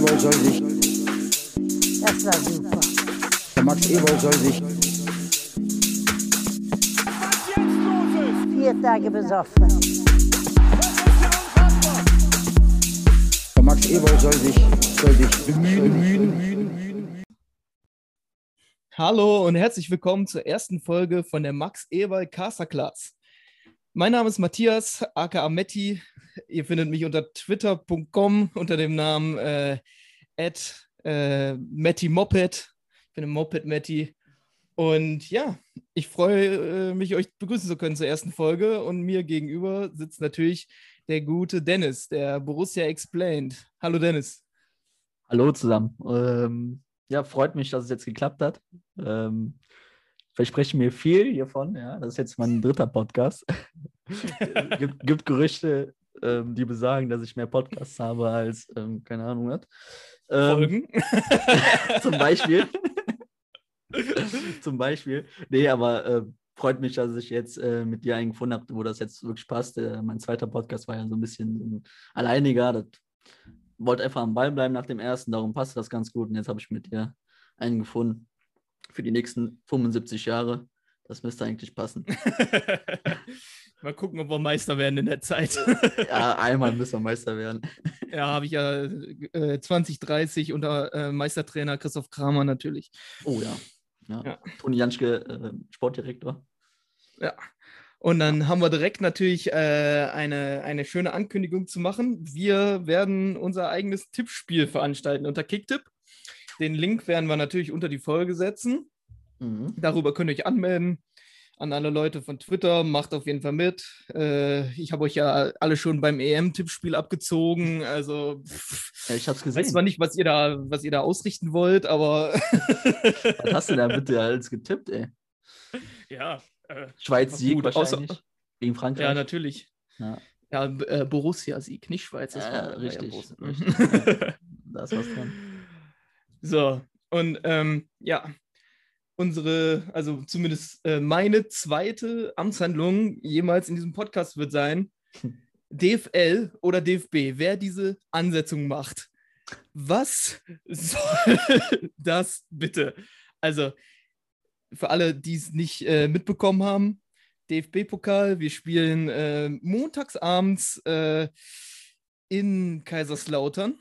Ewald soll sich, Das war super. der Max Ewald soll sich, Vier Tage besoffen. der Max Ewald soll sich, soll sich bemühen, Hallo und herzlich willkommen zur ersten Folge von der Max Ewald Casterclass. Mein Name ist Matthias, aka Metti. Ihr findet mich unter twitter.com unter dem Namen äh, äh, Metti Moped. Ich bin ein Moped Metti. Und ja, ich freue äh, mich, euch begrüßen zu können zur ersten Folge. Und mir gegenüber sitzt natürlich der gute Dennis, der Borussia Explained. Hallo Dennis. Hallo zusammen. Ähm, ja, freut mich, dass es jetzt geklappt hat. Ähm, verspreche mir viel hiervon. Ja, das ist jetzt mein dritter Podcast. gibt, gibt Gerüchte, ähm, die besagen, dass ich mehr Podcasts habe als, ähm, keine Ahnung, was. Ähm, Folgen. zum Beispiel. zum Beispiel. Nee, aber äh, freut mich, dass ich jetzt äh, mit dir einen gefunden habe, wo das jetzt wirklich passt. Äh, mein zweiter Podcast war ja so ein bisschen alleiniger. Das wollte einfach am Ball bleiben nach dem ersten, darum passte das ganz gut. Und jetzt habe ich mit dir einen gefunden für die nächsten 75 Jahre. Das müsste eigentlich passen. Mal gucken, ob wir Meister werden in der Zeit. ja, einmal müssen wir Meister werden. ja, habe ich ja äh, 2030 unter äh, Meistertrainer Christoph Kramer natürlich. Oh ja. ja. Ja. Toni Janschke, äh, Sportdirektor. Ja. Und dann haben wir direkt natürlich äh, eine, eine schöne Ankündigung zu machen. Wir werden unser eigenes Tippspiel veranstalten unter Kicktipp. Den Link werden wir natürlich unter die Folge setzen. Mhm. Darüber könnt ihr euch anmelden. An alle Leute von Twitter, macht auf jeden Fall mit. Äh, ich habe euch ja alle schon beim EM-Tippspiel abgezogen. Also Ja, ich habe es ich weiß gesehen. zwar nicht, was ihr da, was ihr da ausrichten wollt, aber Was hast du da bitte alles getippt, ey? ja. Äh, Schweiz Sieg gut, wahrscheinlich. außer- gegen Frankreich. ja, natürlich. Ja. Ja, äh, Borussia-Sieg, nicht Schweiz. das Ja, war- richtig, richtig, ja. Da ist was dran. So, und ähm, ja, unsere, also zumindest äh, meine zweite Amtshandlung jemals in diesem Podcast wird sein, DFL oder DFB, wer diese Ansetzung macht. Was soll das bitte? Also, für alle, die es nicht äh, mitbekommen haben, DFB-Pokal, wir spielen äh, montagsabends äh, in Kaiserslautern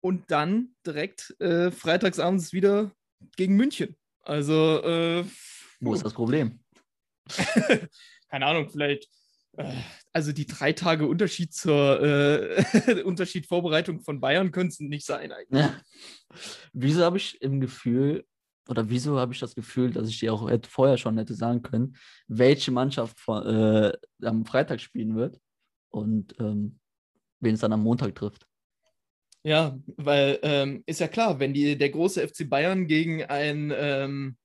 und dann direkt äh, freitagsabends wieder gegen München. Also, äh, Wo ist das Problem? keine Ahnung, vielleicht, äh, also die drei Tage Unterschied zur äh, Unterschied Vorbereitung von Bayern können es nicht sein eigentlich. Ja. Wieso habe ich im Gefühl, oder wieso habe ich das Gefühl, dass ich dir auch vorher schon hätte sagen können, welche Mannschaft vor, äh, am Freitag spielen wird und ähm, wen es dann am Montag trifft? Ja, weil ähm, ist ja klar, wenn die, der große FC Bayern gegen ein, ähm,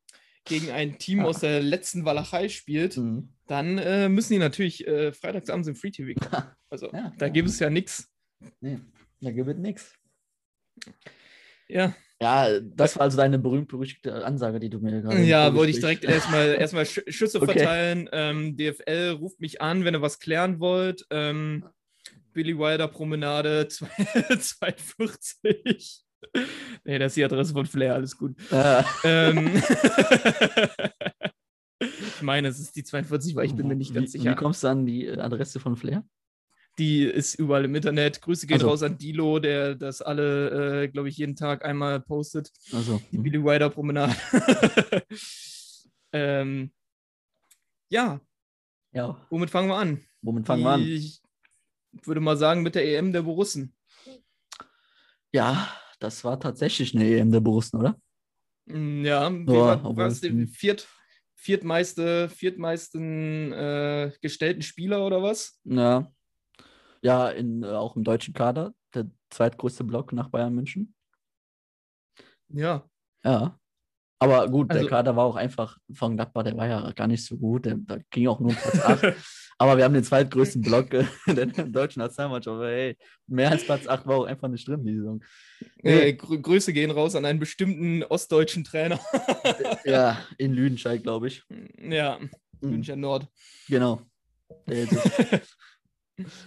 gegen ein Team Ja. aus der letzten Walachei spielt, Mhm. dann äh, müssen die natürlich äh, freitagsabends im Free TV kommen. Also Ja, da ja. gibt es ja nichts. Nee, da gewinnt nichts. Ja, Ja, das war also deine berühmt-berüchtigte Ansage, die du mir gerade. ja wollte ich direkt erstmal, erstmal Sch Schüsse Okay. verteilen. Ähm, DFL ruft mich an, wenn ihr was klären wollt. Ähm, Billy Wilder Promenade 240. nee, das ist die Adresse von Flair, alles gut. Ah, Ähm, ich meine, es ist die 42, weil ich bin mir nicht ganz wie, sicher. Wie kommst du an die Adresse von Flair? Die ist überall im Internet. Grüße gehen Also. raus an Dilo, der das alle, äh, glaube ich, jeden Tag einmal postet. Also, Die Billy Wilder Promenade. ähm, ja, ja, womit fangen wir an? womit fangen wir an? Würde mal sagen, mit der EM der Borussen. Ja, das war tatsächlich eine EM der Borussen, oder? Mm, Ja, Ja, war, die viert, viertmeiste, viertmeisten äh, gestellten Spieler oder was? Ja. Ja, in, äh, auch im deutschen Kader, der zweitgrößte Block nach Bayern München. Ja, Ja. Aber gut, Also- der Kader war auch einfach von Gladbach, der war ja gar nicht so gut. Der, da ging auch nur um Platz 8. Aber wir haben den zweitgrößten Block äh, der deutschen Nationalmannschaft. Aber hey, mehr als Platz 8 war auch einfach nicht drin, die Saison. Äh, Grü Grüße gehen raus an einen bestimmten ostdeutschen Trainer. Ja, in Lüdenscheid, glaube ich. ja, Mhm. München Nord. Genau.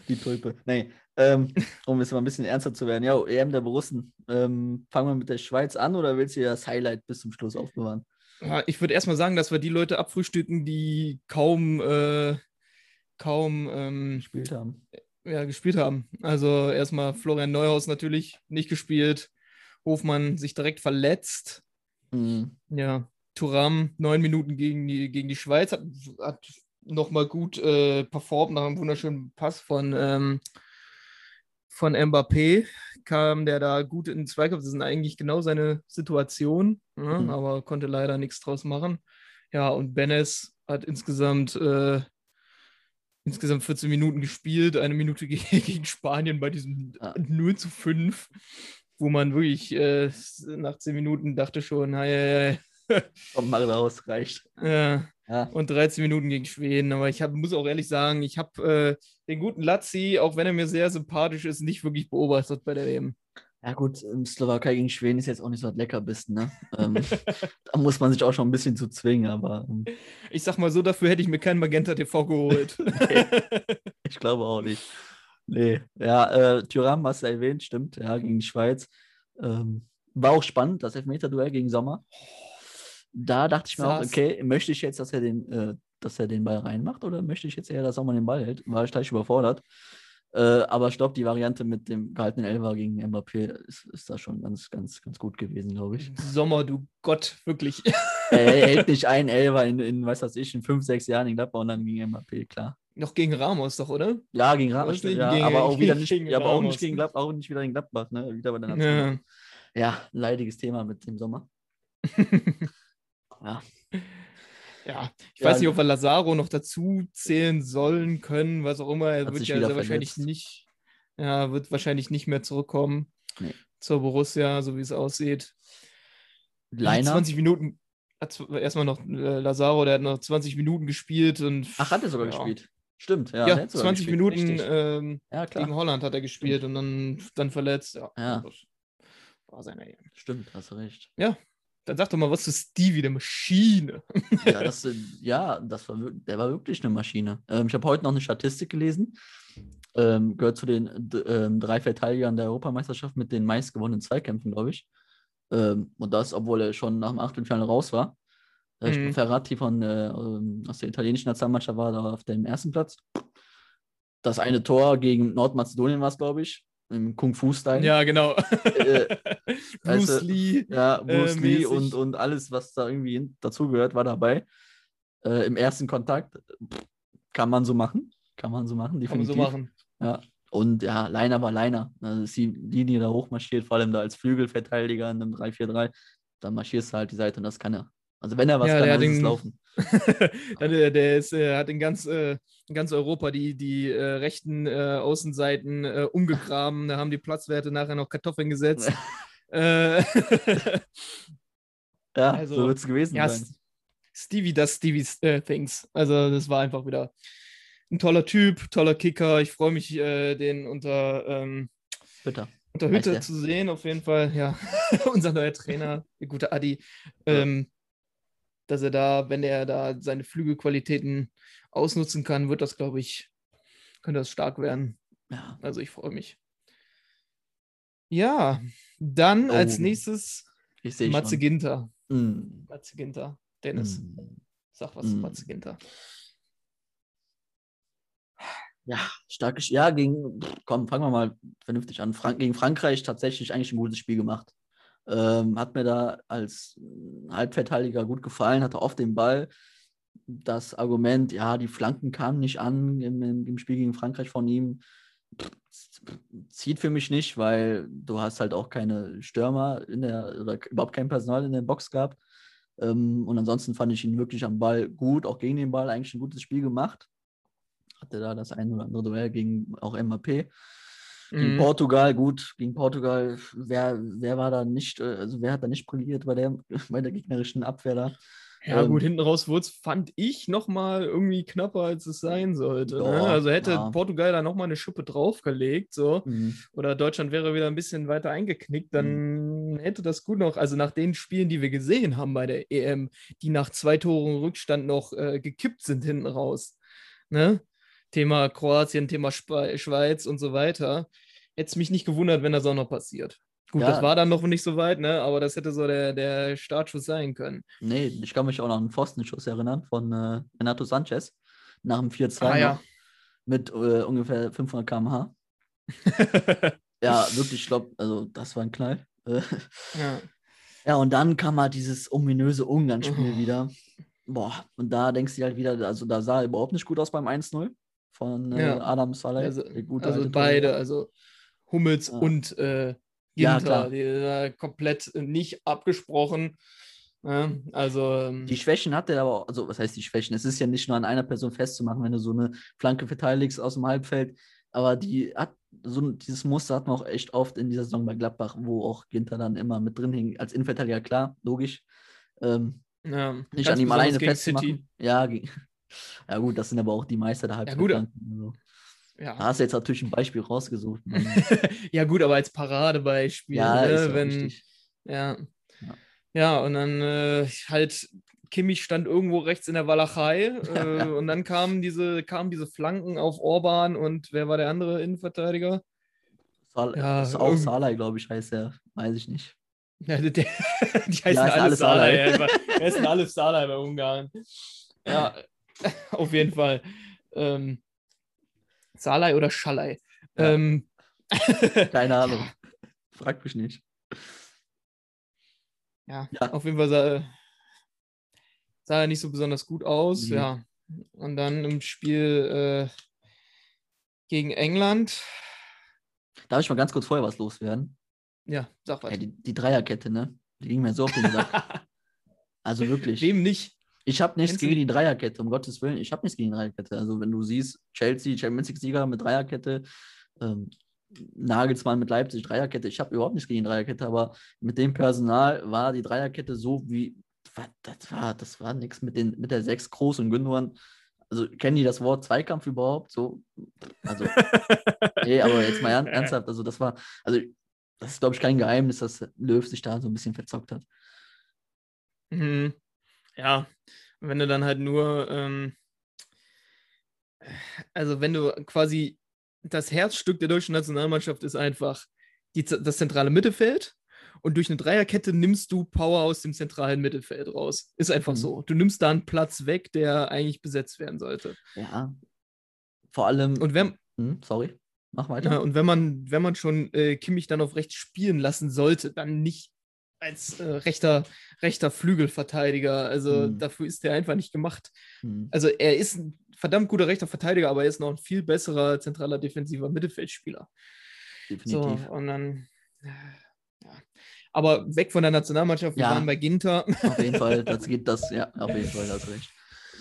Die Tulpe. Nee, ähm, um jetzt mal ein bisschen ernster zu werden. Ja, EM der Borussen. Ähm, fangen wir mit der Schweiz an oder willst du das Highlight bis zum Schluss aufbewahren? Ich würde erstmal sagen, dass wir die Leute abfrühstücken, die kaum, äh, kaum ähm, Gespielt haben. ja, gespielt haben. Also erstmal Florian Neuhaus natürlich nicht gespielt. Hofmann sich direkt verletzt. Mhm. Ja, Thuram neun Minuten gegen die, gegen die Schweiz hat, hat nochmal gut äh, performt nach einem wunderschönen Pass von, ähm, von Mbappé. Kam der da gut in den Zweikampf. Das ist eigentlich genau seine Situation, ja, Mhm. aber konnte leider nichts draus machen. Ja, und Benes hat insgesamt, äh, insgesamt 14 Minuten gespielt, eine Minute ge- gegen Spanien bei diesem Ah. 0 zu 5, wo man wirklich äh, nach 10 Minuten dachte schon, hei, hei, Komm mal raus, reicht. ja, Ja. und 13 Minuten gegen Schweden. Aber ich hab, muss auch ehrlich sagen, ich habe äh, den guten Lazzi, auch wenn er mir sehr sympathisch ist, nicht wirklich beobachtet bei der WM. Ja, gut, ähm, Slowakei gegen Schweden ist jetzt auch nicht so das Leckerbissen, ne? ähm, da muss man sich auch schon ein bisschen zu zwingen, aber ähm, Ich sag mal so, dafür hätte ich mir kein Magenta TV geholt. ich glaube auch nicht. Nee, ja, äh, Thuram hast du erwähnt, stimmt, ja, gegen die Schweiz. Ähm, war auch spannend, das Elfmeter-Duell gegen Sommer. Da dachte ich mir auch, Saß. okay, möchte ich jetzt, dass er den, äh, dass er den Ball reinmacht oder möchte ich jetzt eher, dass Sommer den Ball hält? War ich gleich überfordert. Äh, aber ich glaube, die Variante mit dem gehaltenen Elfer gegen Mbappé ist, ist da schon ganz, ganz, ganz gut gewesen, glaube ich. Sommer, du Gott, wirklich. er, hält nicht einen Elfer in, in, weiß was ich, in fünf, sechs Jahren in Gladbach und dann gegen Mbappé, klar. Noch gegen Ramos doch, oder? Ja, gegen nicht ja, gegen- aber auch wieder nicht, gegen ja, aber auch Ramos, nicht gegen? Gladbach, auch nicht wieder in Gladbach, ne? Wieder bei der Ja. National. Ja, leidiges Thema mit dem Sommer. Ja. Ja, ich Ja, weiß nicht, ob wir Lazaro noch dazu zählen sollen können, was auch immer. Er wird ja sehr wahrscheinlich nicht, ja, wird wahrscheinlich nicht mehr zurückkommen Nee. zur Borussia, so wie es aussieht. Leiner. 20 Minuten, erstmal noch äh, Lazaro, der hat noch 20 Minuten gespielt und Ach, hat er sogar ja. gespielt. Stimmt, ja. Ja, der hat sogar 20 gespielt, Minuten ähm, ja, gegen Holland hat er gespielt und dann, dann verletzt. Ja, Ja. war seine EM. Stimmt, hast du recht. Dann sag doch mal was zu Stevie, der Maschine. Ja, das, äh, ja, das war, der war wirklich eine Maschine. Ähm, ich habe heute noch eine Statistik gelesen. Ähm, gehört zu den ähm, drei Verteidigern der Europameisterschaft mit den meistgewonnenen Zweikämpfen, glaube ich. Ähm, und das, obwohl er schon nach dem Achtelfinale raus war. Äh, Mhm. Ferrati von, äh, ähm, aus der italienischen Nationalmannschaft war da auf dem ersten Platz. Das eine Tor gegen Nordmazedonien war es, glaube ich, im Kung-Fu-Style. ja, genau. Äh, Bruce also- Lee. Ja, Bruce äh, Lee mäßig. und, und alles, was da irgendwie dazugehört, war dabei. Äh, Im ersten Kontakt pff, kann man so machen. Kann man so machen, Kann man definitiv. so machen. Ja. Und ja, Leiner war Leiner. Also ist die Linie da hochmarschiert, vor allem da als Flügelverteidiger in einem 3-4-3. Dann marschierst du halt die Seite und das kann er. Also wenn er was Ja, kann, der dann hat ist es den- laufen. Dann, äh, der ist, äh, hat in ganz, äh, in ganz Europa die, die äh, rechten äh, Außenseiten äh, umgegraben. Da haben die Platzwerte nachher noch Kartoffeln gesetzt. äh, Ja, Also, so wird es gewesen ja, sein. Stevie does Stevie's Things. Also, das war einfach wieder ein toller Typ, toller Kicker. Ich freue mich, den unter, ähm, Bitte. unter Hütte der? zu sehen, auf jeden Fall. Ja, unser neuer Trainer, der gute Adi. Ähm, dass er da, wenn er da seine Flügelqualitäten ausnutzen kann, wird das, glaube ich, könnte das stark werden. Ja. Also ich freue mich. Ja, dann als Oh, nächstes Ich sehe Matze. Ginter. Mm, Matze Ginter. Dennis, mm. sag was zu Mm. Matze Ginter. Ja, starkes, ja, gegen, komm, fangen wir mal vernünftig an. Frank, gegen Frankreich tatsächlich eigentlich ein gutes Spiel gemacht. Ähm, hat mir da als äh, Halbverteidiger gut gefallen, hatte oft den Ball. Das Argument, ja, die Flanken kamen nicht an im, im, Spiel gegen Frankreich von ihm, zieht für mich nicht, weil du hast halt auch keine Stürmer in der, oder überhaupt kein Personal in der Box gehabt. Ähm, und ansonsten fand ich ihn wirklich am Ball gut, auch gegen den Ball eigentlich ein gutes Spiel gemacht hatte da das ein oder andere Duell gegen auch MAP. Gegen Mhm. Portugal, gut, gegen Portugal, wer, wer war da nicht, äh, also wer hat da nicht brilliert bei der, bei der gegnerischen Abwehr da? Ja, Ähm, gut, hinten raus wurde es, fand ich, nochmal irgendwie knapper, als es sein sollte. Ne? Ja, Also hätte ja. Portugal da nochmal eine Schippe draufgelegt, so. Mhm. oder Deutschland wäre wieder ein bisschen weiter eingeknickt, dann hätte das gut noch, also nach den Spielen, die wir gesehen haben bei der EM, die nach zwei Toren Rückstand noch äh, gekippt sind hinten raus, ne? Thema Kroatien, Thema Spe Schweiz und so weiter. Hätte es mich nicht gewundert, wenn das auch noch passiert. Gut, Ja. das war dann noch nicht so weit, ne? aber das hätte so der, der Startschuss sein können. Nee, ich kann mich auch noch an einen Pfostenschuss erinnern von äh, Renato Sanchez nach dem 4-2 Ah, ja. mit äh, ungefähr 500 km/h. Ja, wirklich, ich glaube, also das war ein Knall. Ja. ja, und dann kam halt dieses ominöse Ungarn-Spiel Oh. wieder. Boah, und da denkst du halt wieder, also da sah er überhaupt nicht gut aus beim 1-0 von äh, Ja. Adam Saleh. Also, also beide, Torhüter. also Hummels Ja. und äh, Ja, Ginter, klar. die komplett nicht abgesprochen. Ja, also ähm, Die Schwächen hat er aber, auch- also was heißt die Schwächen? Es ist ja nicht nur an einer Person festzumachen, wenn du so eine Flanke verteidigst aus dem Halbfeld, aber die hat so dieses Muster hat man auch echt oft in dieser Saison bei Gladbach, wo auch Ginter dann immer mit drin hing. Als Innenverteidiger, klar, logisch. Ähm, ja, nicht an ihm alleine festzumachen. Ja, ge- ja, gut, das sind aber auch die Meister der gut, Halbfeldflanken. also. Ja. Da hast du jetzt natürlich ein Beispiel rausgesucht. ja, gut, aber als Paradebeispiel, ja, ne, ist ja wenn, richtig. Ja. Ja. Ja, und dann äh, halt, Kimmich stand irgendwo rechts in der Walachei äh, Ja. und dann kamen diese, kamen diese Flanken auf Orban und wer war der andere Innenverteidiger? Sal Ja, ist auch Salai, glaube ich, heißt er. Weiß ich nicht. Ja, der, die heißen heißen alle. Salai. Ja, die heißen alle Salai bei Ungarn. Ja, auf jeden Fall. Ähm, Salai oder Schalai? Ja. Ähm, Keine Ahnung. Frag mich nicht. Ja, Ja. auf jeden Fall sah, sah er nicht so besonders gut aus. Mhm. Ja. Und dann im Spiel äh, gegen England. Darf ich mal ganz kurz vorher was loswerden? Ja, sag was. Ey, die, die Dreierkette, ne? Die ging mir so auf den Sack. Also wirklich. Wem nicht? Ich habe nichts gegen die- Dreierkette, um Gottes Willen. Ich habe nichts gegen die Dreierkette. Also, wenn du siehst, Chelsea, Champions League-Sieger mit Dreierkette, ähm, Nagelsmann mit Leipzig, Dreierkette. Ich habe überhaupt nichts gegen die Dreierkette, aber mit dem Personal war die Dreierkette so wie. Das war, das war nichts mit, den, mit der Sechs Groß und Gündogan. Also, kennen die das Wort Zweikampf überhaupt? So, also, nee, aber jetzt mal ern- ernsthaft. Also, das war, also, das ist, glaube ich, kein Geheimnis, dass Löw sich da so ein bisschen verzockt hat. Mhm. Ja, wenn du dann halt nur, ähm, also wenn du quasi das Herzstück der deutschen Nationalmannschaft ist einfach die, das zentrale Mittelfeld und durch eine Dreierkette nimmst du Power aus dem zentralen Mittelfeld raus. Ist einfach Mhm. so. Du nimmst da einen Platz weg, der eigentlich besetzt werden sollte. Ja. Vor allem. Und wenn, Hm, sorry, mach weiter. ja, und wenn man, wenn man schon äh, Kimmich dann auf rechts spielen lassen sollte, dann nicht als äh, rechter, rechter Flügelverteidiger. Also Mhm. dafür ist der einfach nicht gemacht. Hm. Also er ist ein verdammt guter rechter Verteidiger, aber er ist noch ein viel besserer zentraler defensiver Mittelfeldspieler. Definitiv. So, und dann, äh, ja. Aber weg von der Nationalmannschaft, wir Ja. waren bei Ginter. Auf jeden Fall, das geht das, ja, auf jeden Fall, hast recht.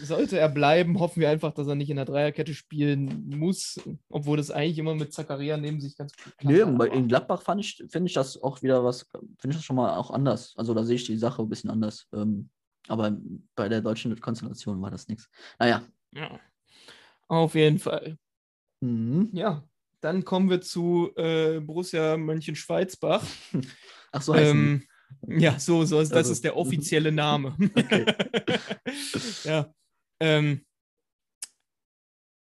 Sollte er bleiben, hoffen wir einfach, dass er nicht in der Dreierkette spielen muss, obwohl das eigentlich immer mit Zakaria neben sich ganz gut klappt. Nö, bei- in Gladbach fand ich, finde ich das auch wieder was, finde ich das schon mal auch anders. Also da sehe ich die Sache ein bisschen anders. Ähm, aber bei der deutschen Konstellation war das nichts. Naja. Ja. Auf jeden Fall. Mhm. Ja, dann kommen wir zu äh, Borussia Mönchengladbach. Ach so heißen Ähm, ja, so, so ist, das Also- ist der offizielle Name. Okay. ja. Ähm,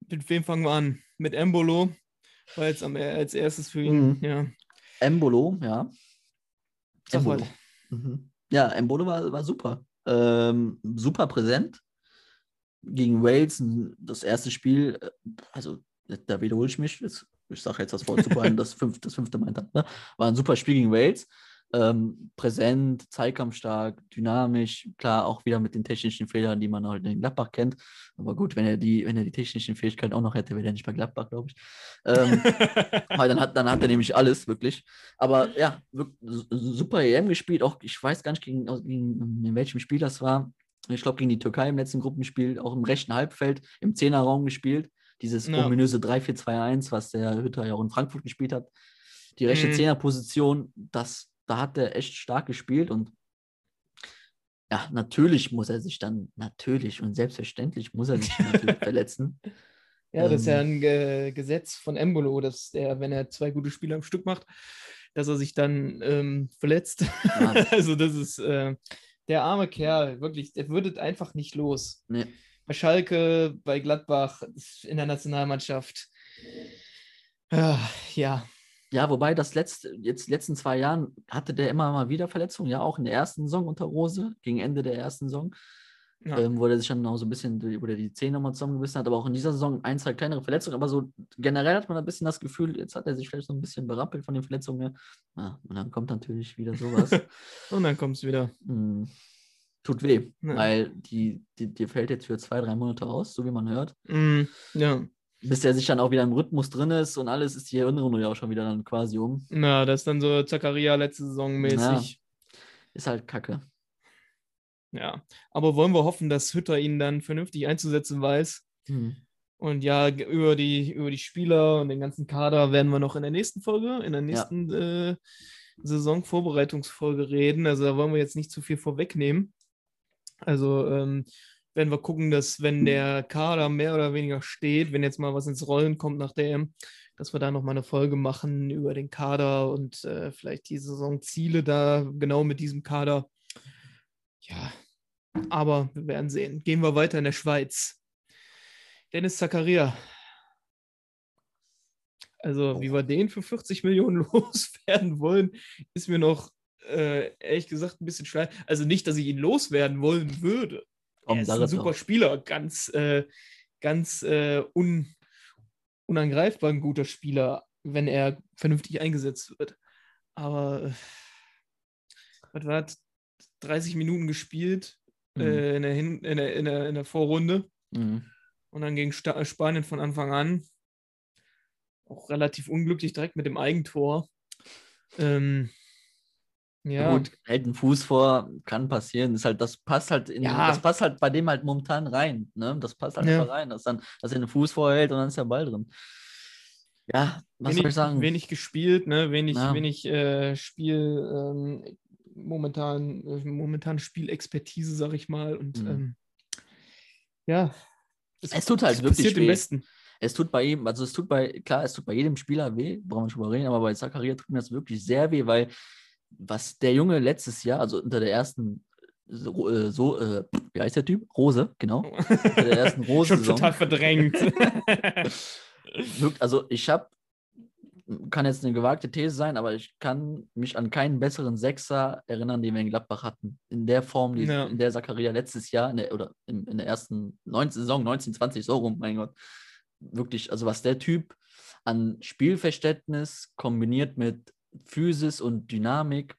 mit wem fangen wir an? Mit Embolo, weil jetzt am, als erstes für ihn, Mhm. ja. Embolo, ja. Sag Embolo. mal. Mhm. Ja, Embolo war, war super. Ähm, super präsent. Gegen Wales, das erste Spiel, äh, also da wiederhole ich mich, ich sage jetzt das Wort super, das, fünf, das fünfte Mal hintereinander, war ein super Spiel gegen Wales. Ähm, präsent, zeitkampfstark, dynamisch, klar auch wieder mit den technischen Fehlern, die man halt in Gladbach kennt. Aber gut, wenn er die, wenn er die technischen Fähigkeiten auch noch hätte, wäre er nicht bei Gladbach, glaube ich. Ähm, weil dann hat, dann hat er nämlich alles, wirklich. Aber ja, super EM gespielt. Auch ich weiß gar nicht, gegen, gegen in welchem Spiel das war. Ich glaube, gegen die Türkei im letzten Gruppenspiel, auch im rechten Halbfeld, im Zehnerraum gespielt. Dieses Ja. ominöse 3-4-2-1, was der Hütter ja auch in Frankfurt gespielt hat. Die rechte Mhm. Zehnerposition, das, da hat er echt stark gespielt und ja, natürlich muss er sich dann, natürlich und selbstverständlich muss er sich natürlich verletzen. Ja, das ist ja Ähm. ein Ge Gesetz von Embolo, dass der, wenn er zwei gute Spiele am Stück macht, dass er sich dann ähm, verletzt. Ja. also das ist äh, der arme Kerl, wirklich, der würde einfach nicht los. Nee. bei Schalke, bei Gladbach, in der Nationalmannschaft. Ja, ja. Wobei das letzte, jetzt letzten zwei Jahren hatte der immer mal wieder Verletzungen, ja, auch in der ersten Saison unter Rose, gegen Ende der ersten Saison, Ja. ähm, wo er sich dann auch so ein bisschen, die- wo die Zähne nochmal zusammengebissen hat, aber auch in dieser Saison ein, zwei kleinere Verletzungen, aber so generell hat man ein bisschen das Gefühl, jetzt hat er sich vielleicht so ein bisschen berappelt von den Verletzungen her. Ja, und dann kommt natürlich wieder sowas. Und dann kommt es wieder. Hm, tut weh, Ja. weil die, die, die fällt jetzt für zwei, drei Monate aus, so wie man hört. Mm, ja. Bis der sich dann auch wieder im Rhythmus drin ist und alles ist die Erinnerung ja auch schon wieder dann quasi um. Na, das ist dann so Zakaria letzte Saison mäßig. Ist halt kacke. Ja. Aber wollen wir hoffen, dass Hütter ihn dann vernünftig einzusetzen weiß. Hm. Und ja, über die, über die Spieler und den ganzen Kader werden wir noch in der nächsten Folge, in der nächsten äh, Saisonvorbereitungsfolge reden. Also da wollen wir jetzt nicht zu viel vorwegnehmen. Also ähm, werden wir gucken, dass wenn der Kader mehr oder weniger steht, wenn jetzt mal was ins Rollen kommt nach der EM, dass wir da nochmal eine Folge machen über den Kader und äh, vielleicht die Saisonziele da genau mit diesem Kader. Ja, aber wir werden sehen. Gehen wir weiter in der Schweiz. Dennis Zakaria. Also, wie wir den für 40 Millionen loswerden wollen, ist mir noch äh, ehrlich gesagt ein bisschen schwer. Also nicht, dass ich ihn loswerden wollen würde. Komm, er ist ein super doch. Spieler, ganz, äh, ganz äh, un, unangreifbar ein guter Spieler, wenn er vernünftig eingesetzt wird. Aber äh, was war das? 30 Minuten gespielt Mhm. äh, in, der Hin in, der, in, der, in der Vorrunde Mhm. und dann gegen Sta Spanien von Anfang an. Auch relativ unglücklich, direkt mit dem Eigentor. Ähm, ja, Gut, hält einen Fuß vor, kann passieren. Ist halt, das passt halt in, Ja. das passt halt bei dem halt momentan rein. Ne? Das passt halt Ja. rein, dass, dann, dass er einen Fuß vorhält und dann ist der Ball drin. Ja, was soll wenig, ich sagen? wenig gespielt, ne? wenig, Ja. wenig äh, Spiel, ähm, momentan, äh, momentan Spielexpertise, sag ich mal. Und Mhm. ähm, ja, Es tut halt es wirklich weh. Besten. Es tut bei ihm, also es tut bei, klar, es tut bei jedem Spieler weh, brauchen wir nicht drüber reden, aber bei Zakaria tut mir das wirklich sehr weh, weil was der Junge letztes Jahr, also unter der ersten, so, äh, so äh, wie heißt der Typ? Rose, genau. Unter der ersten Schon Rose-Saison. total verdrängt. Also ich habe, kann jetzt eine gewagte These sein, aber ich kann mich an keinen besseren Sechser erinnern, den wir in Gladbach hatten. In der Form, die, Ja. in der Zakaria letztes Jahr, in der, oder in, in der ersten 19, Saison, 1920, so rum, mein Gott. Wirklich, also was der Typ an Spielverständnis kombiniert mit Physis und Dynamik,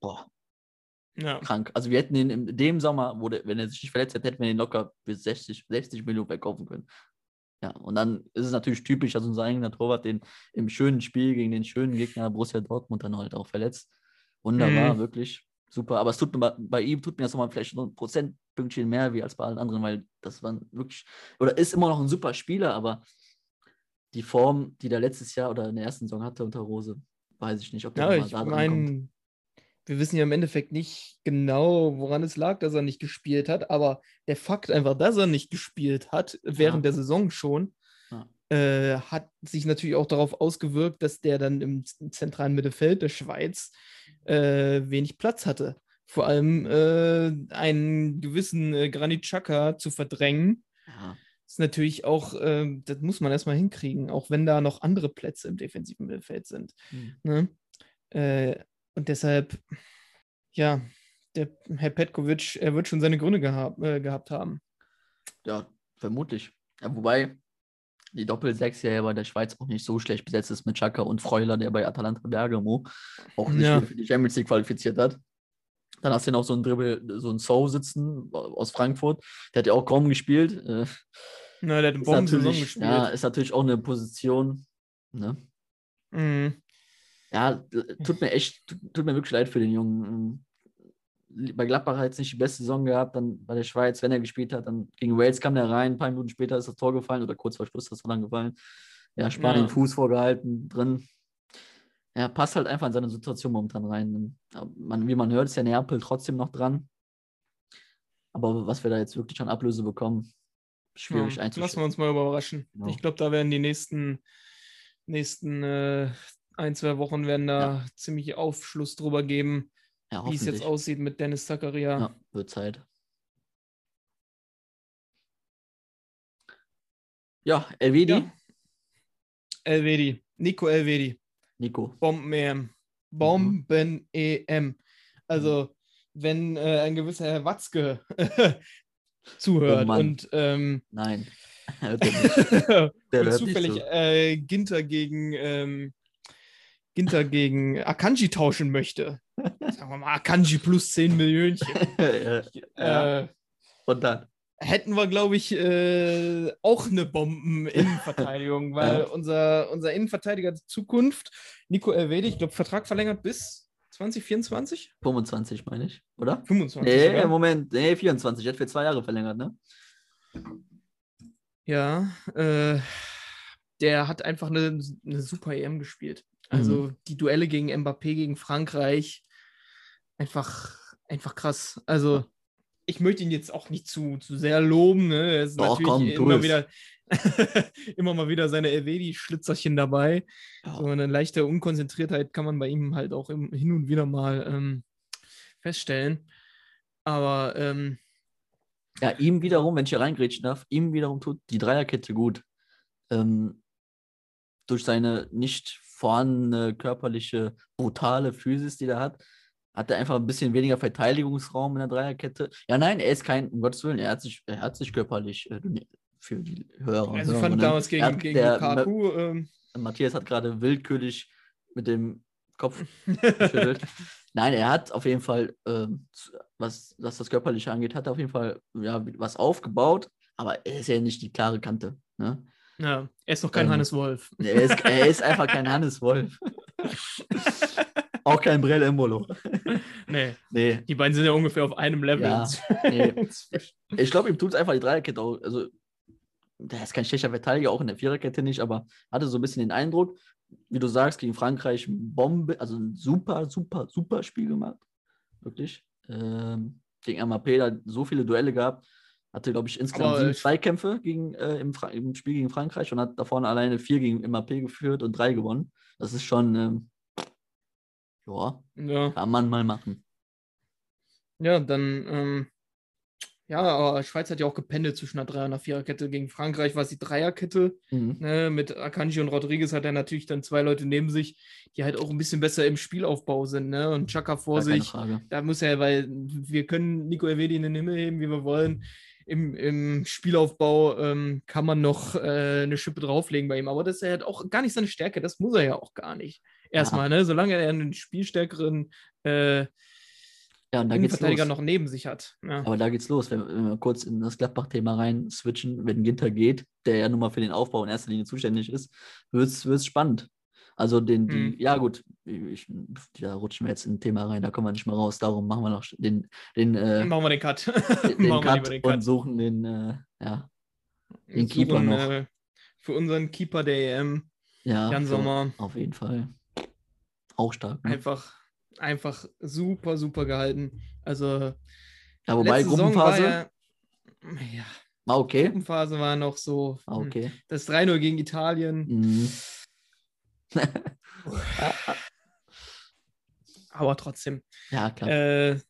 boah, ja. krank. Also wir hätten ihn in dem Sommer, wo der, wenn er sich nicht verletzt hätte, hätten wir ihn locker für 60, 60 Millionen verkaufen können. Ja, und dann ist es natürlich typisch, dass unser eigener Torwart den im schönen Spiel gegen den schönen Gegner Borussia Dortmund dann halt auch verletzt. Wunderbar, Mhm. wirklich super. Aber es tut mir bei, ihm tut mir das nochmal vielleicht so ein Prozentpünktchen mehr wie als bei allen anderen, weil das war wirklich, oder ist immer noch ein super Spieler, aber die Form, die der letztes Jahr oder in der ersten Saison hatte unter Rose, weiß ich nicht, ob der Ja, ich meine, wir wissen ja im Endeffekt nicht genau, woran es lag, dass er nicht gespielt hat, aber der Fakt einfach, dass er nicht gespielt hat, während der Saison schon, Ja. äh, hat sich natürlich auch darauf ausgewirkt, dass der dann im zentralen Mittelfeld der Schweiz äh, wenig Platz hatte. Vor allem äh, einen gewissen äh, Granit Xhaka zu verdrängen, Ja. Ist natürlich auch, äh, das muss man erstmal hinkriegen, auch wenn da noch andere Plätze im defensiven Mittelfeld sind. Hm. Ne? Äh, und deshalb, ja, der Herr Petkovic, er wird schon seine Gründe gehabt, äh, gehabt haben. Ja, vermutlich. Ja, wobei die Doppel-6 ja bei der Schweiz auch nicht so schlecht besetzt ist mit Chaka und Freuler, der bei Atalanta Bergamo auch sich Ja. für die Champions League qualifiziert hat. Dann hast du noch so einen Dribbel, so einen So sitzen aus Frankfurt. Der hat ja auch kaum gespielt. Äh, Na, der hat eine Bombensaison gespielt. ja, ist natürlich auch eine Position. Ne? Mhm. Ja, äh, tut mir echt, tut, mir wirklich leid für den Jungen. Ähm, Bei Gladbach hat er jetzt nicht die beste Saison gehabt, dann bei der Schweiz, wenn er gespielt hat, dann gegen Wales kam der rein, ein paar Minuten später ist das Tor gefallen oder kurz vor Schluss ist das Tor dann gefallen. Ja, Spanien Ja. Fuß vorgehalten, drin. Er passt halt einfach in seine Situation momentan rein. Aber Man, wie man hört, ist ja Neapel trotzdem noch dran. Aber was wir da jetzt wirklich an Ablöse bekommen, schwierig Ja, einzuschätzen. lassen wir uns mal überraschen. Genau. Ich glaube, da werden die nächsten, nächsten äh, ein, zwei Wochen werden da ziemlich Aufschluss drüber geben, Ja, wie es jetzt aussieht mit Dennis Zakaria. Ja, wird Zeit. Ja, Elvedi. Ja. Elvedi. Nico Elvedi. Nico. Bomben-EM. Bomben-EM. Also, wenn äh, ein gewisser Herr Watzke zuhört Oh und, ähm, Nein. Er. Der und zufällig zu. äh, Ginter gegen ähm, Ginter gegen Akanji tauschen möchte. Sagen wir mal Akanji plus 10 Millionen. Ja. Äh, Und dann. hätten wir, glaube ich, äh, auch eine Bomben-Innenverteidigung, weil Ja. unser, unser Innenverteidiger der Zukunft, Nico Elvedi, ich glaube, Vertrag verlängert bis 2024? 25, meine ich, oder? 25. Nee, sogar. Moment. Nee, 24. Hat für zwei Jahre verlängert, ne? Ja, äh, der hat einfach eine, eine super EM gespielt. Also die Duelle gegen Mbappé, gegen Frankreich, einfach, einfach krass. Also ich möchte ihn jetzt auch nicht zu, zu sehr loben. Ne? Er ist Doch, natürlich komm, immer es. wieder immer mal wieder seine Elvedi-Schlitzerchen dabei. Ja. So eine leichte Unkonzentriertheit kann man bei ihm halt auch im, hin und wieder mal ähm, feststellen. Aber ähm, Ja, ihm wiederum, wenn ich hier reingrätschen darf, ihm wiederum tut die Dreierkette gut. Ähm, durch seine nicht vorhandene körperliche, brutale Physis, die er hat, hat er einfach ein bisschen weniger Verteidigungsraum in der Dreierkette. Ja, nein, er ist kein, um Gottes Willen, er hat sich, er hat sich körperlich äh, für die Hörer. also ich fand Hörerinnen- damals gegen, gegen der- Lukaku. Ähm, Matthias hat gerade willkürlich mit dem Kopf geschüttelt. Nein, er hat auf jeden Fall, z- was, was das Körperliche angeht, hat er auf jeden Fall ja, was aufgebaut, aber er ist ja nicht die klare Kante. Ne? ja, er ist noch kein Ähm, Hannes Wolf. Er, ist, er ist einfach kein Hannes Wolf. Auch kein Brell Embolo. Nee, Nee, die beiden sind ja ungefähr auf einem Level. Ja, nee. Ich glaube, ihm tut es einfach die Dreierkette auch. Also, der ist kein schlechter Verteidiger, auch in der Viererkette nicht, aber hatte so ein bisschen den Eindruck, wie du sagst, gegen Frankreich Bombe, also ein super, super, super Spiel gemacht. Wirklich. Ähm, gegen MAP da so viele Duelle gehabt. Hatte, glaube ich, insgesamt sieben Zweikämpfe gegen, äh, im, im Spiel gegen Frankreich und hat da vorne alleine vier gegen MAP geführt und drei gewonnen. Das ist schon, ähm, ja, ja. kann man mal machen. ja, dann, ähm, ja, aber Schweiz hat ja auch gependelt zwischen einer Dreier- und einer Viererkette. Gegen Frankreich war es die Dreierkette. Mhm. Ne? Mit Akanji und Rodriguez hat er natürlich dann zwei Leute neben sich, die halt auch ein bisschen besser im Spielaufbau sind. Ne? Und Chaka vor Gar keine sich. Da muss er, weil wir können Nico Elvedi in den Himmel heben, wie wir wollen. Im, im Spielaufbau ähm, kann man noch äh, eine Schippe drauflegen bei ihm. Aber das ist ja halt auch gar nicht seine Stärke. Das muss er ja auch gar nicht. Erstmal, ne? Solange er einen spielstärkeren äh, Ja, und da geht's Innenverteidiger los. noch neben sich hat. Ja. Aber da geht's los, wenn, wenn wir kurz in das Gladbach-Thema rein switchen, wenn Ginter geht, der ja nun mal für den Aufbau in erster Linie zuständig ist, wird's wird's spannend. Also den, die, Hm. ja gut, ich, da rutschen wir jetzt in ein Thema rein, da kommen wir nicht mehr raus, darum machen wir noch den, den, äh, Machen wir den Cut. den, den Cut den und Cut. suchen den, äh, ja, den Keeper suchen, noch. Äh, für unseren Keeper der EM, ja, Jan Sommer, auf jeden Fall. Auch stark. Ne? einfach, einfach super, super gehalten. Also, Ja, wobei Gruppenphase ja, ja, okay. Gruppenphase war noch so. War hm, okay. Das 3-0 gegen Italien. Mhm. Aber trotzdem. ja, klar. Äh,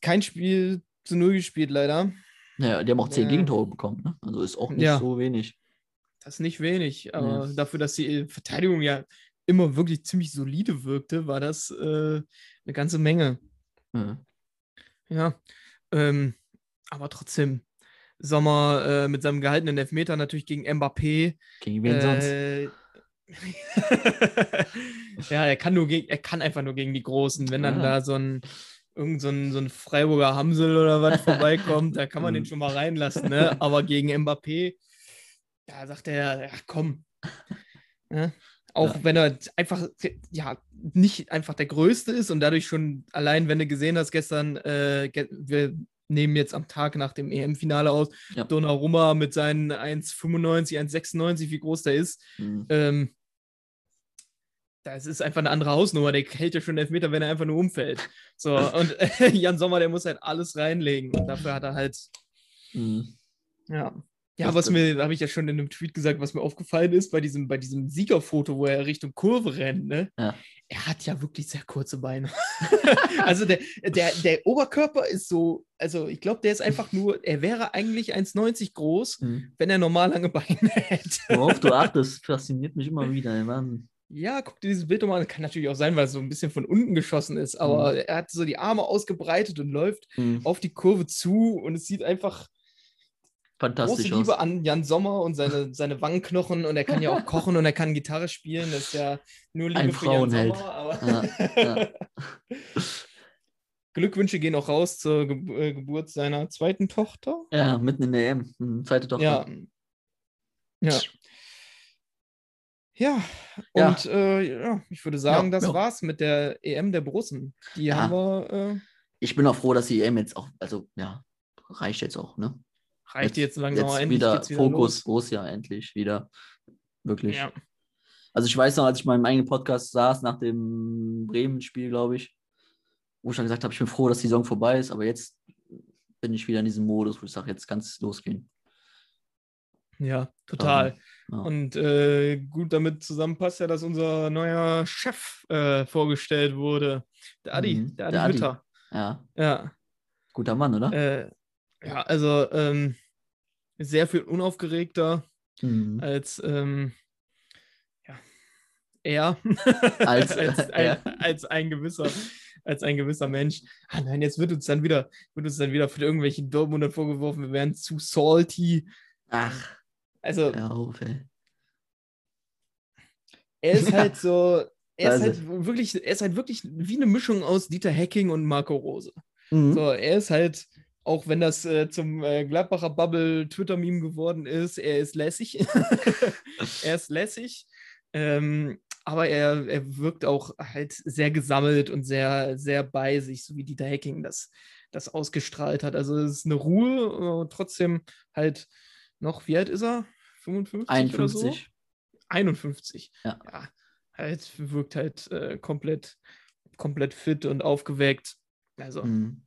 kein Spiel zu Null gespielt, leider. ja, die haben auch zehn ja. Gegentore bekommen, ne? Also ist auch nicht Ja. so wenig. Das ist nicht wenig, aber Ja. dafür, dass die Verteidigung ja immer wirklich ziemlich solide wirkte, war das äh, eine ganze Menge. Ja. Ja. Ähm, aber trotzdem, Sommer äh, mit seinem gehaltenen Elfmeter natürlich gegen Mbappé. Gegen wen sonst? Äh, ja, er kann nur gegen, er kann einfach nur gegen die Großen. Wenn dann Ja. da so ein irgend so ein, so ein Freiburger Hamsel oder was vorbeikommt, da kann man den Mhm. schon mal reinlassen. Ne? Aber gegen Mbappé, da sagt er, ja, komm. Ne? Auch Ja. wenn er einfach ja nicht einfach der Größte ist und dadurch schon allein, wenn du gesehen hast gestern, äh, wir nehmen jetzt am Tag nach dem EM-Finale aus, Ja. Donnarumma mit seinen 1,95, 1,96, wie groß der ist, Mhm. ähm, das ist einfach eine andere Hausnummer. Der hält ja schon Elfmeter, wenn er einfach nur umfällt. So, und äh, Jan Sommer, der muss halt alles reinlegen. Und dafür hat er halt, Mhm. ja. Ja, was mir, habe ich ja schon in einem Tweet gesagt, was mir aufgefallen ist, bei diesem, bei diesem Siegerfoto, wo er Richtung Kurve rennt, ne? Ja. er hat ja wirklich sehr kurze Beine. also der, der, der Oberkörper ist so, also ich glaube, der ist einfach nur, er wäre eigentlich 1,90 groß, Mhm. wenn er normal lange Beine hätte. Worauf du achtest, fasziniert mich immer wieder. Mann. Ja, guck dir dieses Bild nochmal an. Kann natürlich auch sein, weil es so ein bisschen von unten geschossen ist, aber er hat so die Arme ausgebreitet und läuft Mhm. auf die Kurve zu und es sieht einfach große Fantastisch aus. Liebe an Jan Sommer und seine, seine Wangenknochen und er kann ja auch kochen und er kann Gitarre spielen. Das ist ja nur Liebe Ein für Jan Frauenheld. Sommer. Ja, ja. Glückwünsche gehen auch raus zur Ge äh, Geburt seiner zweiten Tochter. ja, mitten in der EM. Mhm, Zweite Tochter. Ja. Ja. Ja, Ja. und Äh, ja, ich würde sagen, das war's mit der EM der Borussen. Die haben wir, äh, Ich bin auch froh, dass die EM jetzt auch, also ja, reicht jetzt auch, ne? Reicht jetzt langsam jetzt endlich wieder wieder Fokus. Borussia endlich wieder. Wirklich. Ja. Also ich weiß noch, als ich mal im eigenen Podcast saß nach dem Bremen-Spiel, glaube ich, wo ich dann gesagt habe, ich bin froh, dass die Saison vorbei ist, aber jetzt bin ich wieder in diesem Modus, wo ich sage, jetzt kann es losgehen. ja, total. Ja. Und äh, gut damit zusammenpasst ja, dass unser neuer Chef äh, vorgestellt wurde. Der Adi, Mhm, der Adi der Adi. Ja, Ja, guter Mann, oder? äh, ja, also ähm, sehr viel unaufgeregter Mhm. als ähm, ja, er Als- als, ja. ein, als ein gewisser als ein gewisser Mensch. Ah nein, jetzt wird uns dann wieder wird uns dann wieder für irgendwelche Dortmunder vorgeworfen, wir wären zu salty. Ach, Also auf, er ist halt so er ist Also. halt wirklich er ist halt wirklich wie eine Mischung aus Dieter Hecking und Marco Rose. Mhm. So, er ist halt auch wenn das äh, zum äh, Gladbacher Bubble Twitter-Meme geworden ist, er ist lässig. er ist lässig. Ähm, aber er, er wirkt auch halt sehr gesammelt und sehr, sehr bei sich, so wie Dieter Hecking das, das ausgestrahlt hat. Also es ist eine Ruhe, äh, trotzdem halt noch, wie alt ist er? 55 oder so? 51. 51. Ja. halt wirkt halt äh, komplett, komplett fit und aufgeweckt. Also Mhm.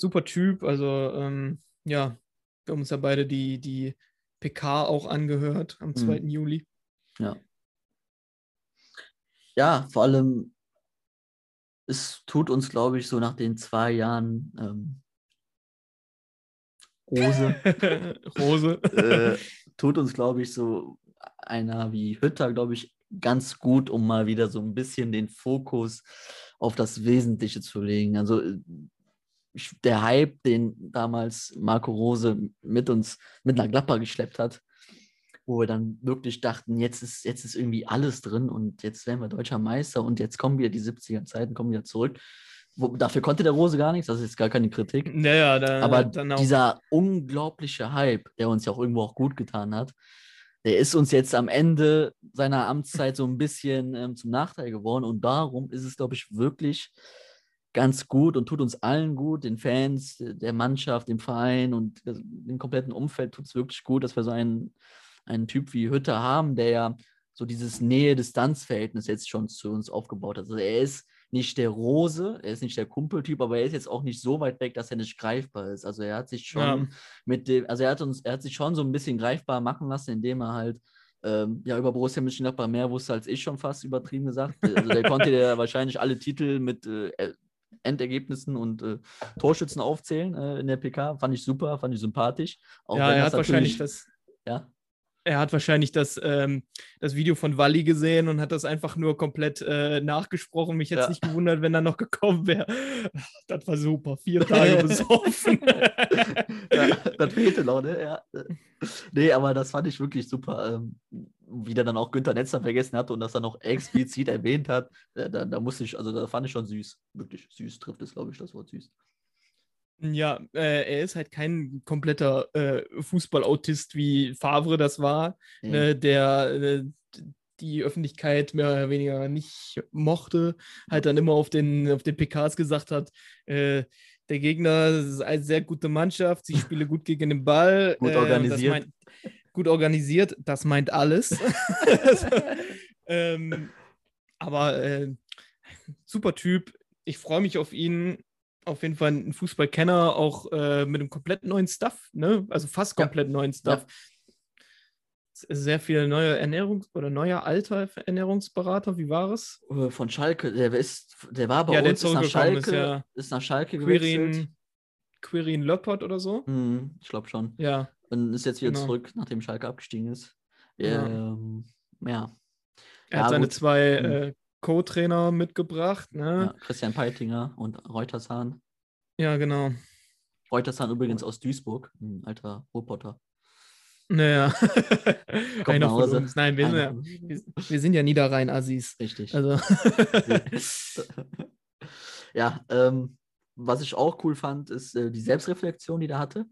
Super Typ. Also ähm, ja, wir haben uns ja beide die, die PK auch angehört am 2. Juli. Ja, vor allem, es tut uns, glaube ich, so nach den zwei Jahren ähm, Rose, Rose. äh, tut uns, glaube ich, so einer wie Hütter, glaube ich, ganz gut, um mal wieder so ein bisschen den Fokus auf das Wesentliche zu legen. Also äh, der Hype, den damals Marco Rose mit uns, mit nach Gladbach geschleppt hat, wo wir dann wirklich dachten, jetzt ist, jetzt ist irgendwie alles drin und jetzt werden wir deutscher Meister und jetzt kommen wieder die 70er Zeiten, kommen wieder zurück. Wo, dafür konnte der Rose gar nichts, das ist jetzt gar keine Kritik. Naja, da, Aber dieser unglaubliche Hype, der uns ja auch irgendwo auch gut getan hat, der ist uns jetzt am Ende seiner Amtszeit so ein bisschen ähm, zum Nachteil geworden. Und darum ist es, glaube ich, wirklich ganz gut und tut uns allen gut, den Fans, der Mannschaft, dem Verein und dem kompletten Umfeld tut es wirklich gut, dass wir so einen, einen Typ wie Hütter haben, der ja so dieses Nähe-Distanz-Verhältnis jetzt schon zu uns aufgebaut hat. Also er ist nicht der Rose, er ist nicht der Kumpeltyp, aber er ist jetzt auch nicht so weit weg, dass er nicht greifbar ist. Also er hat sich schon Ja. mit dem, also er hat uns, er hat sich schon so ein bisschen greifbar machen lassen, indem er halt ähm, ja über Borussia Mönchengladbach mehr wusste als ich schon fast übertrieben gesagt. Also der konnte ja wahrscheinlich alle Titel mit äh, Endergebnissen und äh, Torschützen aufzählen äh, in der PK. Fand ich super, fand ich sympathisch. Auch ja, wenn er hat wahrscheinlich das. Ja, Er hat wahrscheinlich das, ähm, das Video von Walli gesehen und hat das einfach nur komplett äh, nachgesprochen. Mich jetzt Ja. nicht gewundert, wenn er noch gekommen wäre. Das war super. Vier Tage besoffen. ja, das fehlte noch, ne? Ja. Nee, aber das fand ich wirklich super. Ähm, wie der dann auch Günther Netzer vergessen hatte und das dann noch explizit erwähnt hat, da, da musste ich, also da fand ich schon süß. Wirklich süß trifft es, glaube ich, das Wort süß. Ja, äh, er ist halt kein kompletter äh, Fußballautist, wie Favre das war, Nee. ne, der äh, die Öffentlichkeit mehr oder weniger nicht mochte, halt dann immer auf den, auf den PKs gesagt hat, äh, der Gegner ist eine sehr gute Mannschaft, sie spielen gut gegen den Ball. Gut äh, das organisiert. meint- gut organisiert, das meint alles. ähm, aber äh, super Typ. Ich freue mich auf ihn. Auf jeden Fall ein Fußballkenner, auch äh, mit einem komplett neuen Stuff, ne? Also fast Ja. komplett neuen Stuff. sehr viele neue Ernährungs- oder neuer alter Ernährungsberater. Wie war es? Äh, Von Schalke, der ist, der war bei Ja, der uns, ist nach zurückgekommen ist, Schalke, ja. ist nach Schalke gewechselt. Quirin, Quirin Löppert oder so? Mhm, ich glaube schon. Ja. Und ist jetzt wieder Genau. zurück, nachdem Schalke abgestiegen ist. Ja. Ähm, ja. Er Ja, hat seine gut. zwei Mhm. äh, Co-Trainer mitgebracht. ja. Ne? Christian Peitinger und Reutershahn. Ja, genau. Reutershahn übrigens aus Duisburg, ein alter Roboter. Naja. Einer nach Hause. Nein, wir sind, ja, wir sind ja Niederrhein-Assis. Richtig. Also. ja, ähm, was ich auch cool fand, ist äh, die Selbstreflexion, die der hatte.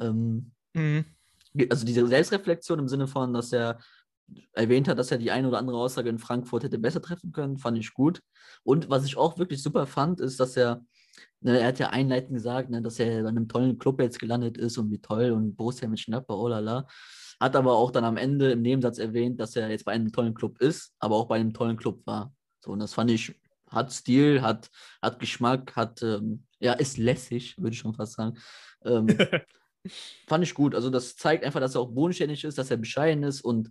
Ähm, Mhm. also diese Selbstreflexion im Sinne von, dass er erwähnt hat, dass er die eine oder andere Aussage in Frankfurt hätte besser treffen können, fand ich gut. Und was ich auch wirklich super fand, ist, dass er, ne, er hat ja einleitend gesagt, ne, dass er bei einem tollen Club jetzt gelandet ist und wie toll und Borussia mit Schnapper, oh la la. Hat aber auch dann am Ende im Nebensatz erwähnt, dass er jetzt bei einem tollen Club ist, aber auch bei einem tollen Club war. So, und das fand ich, hat Stil, hat, hat Geschmack, hat, ähm, ja, ist lässig, würde ich schon fast sagen. Ähm, fand ich gut. Also das zeigt einfach, dass er auch bodenständig ist, dass er bescheiden ist und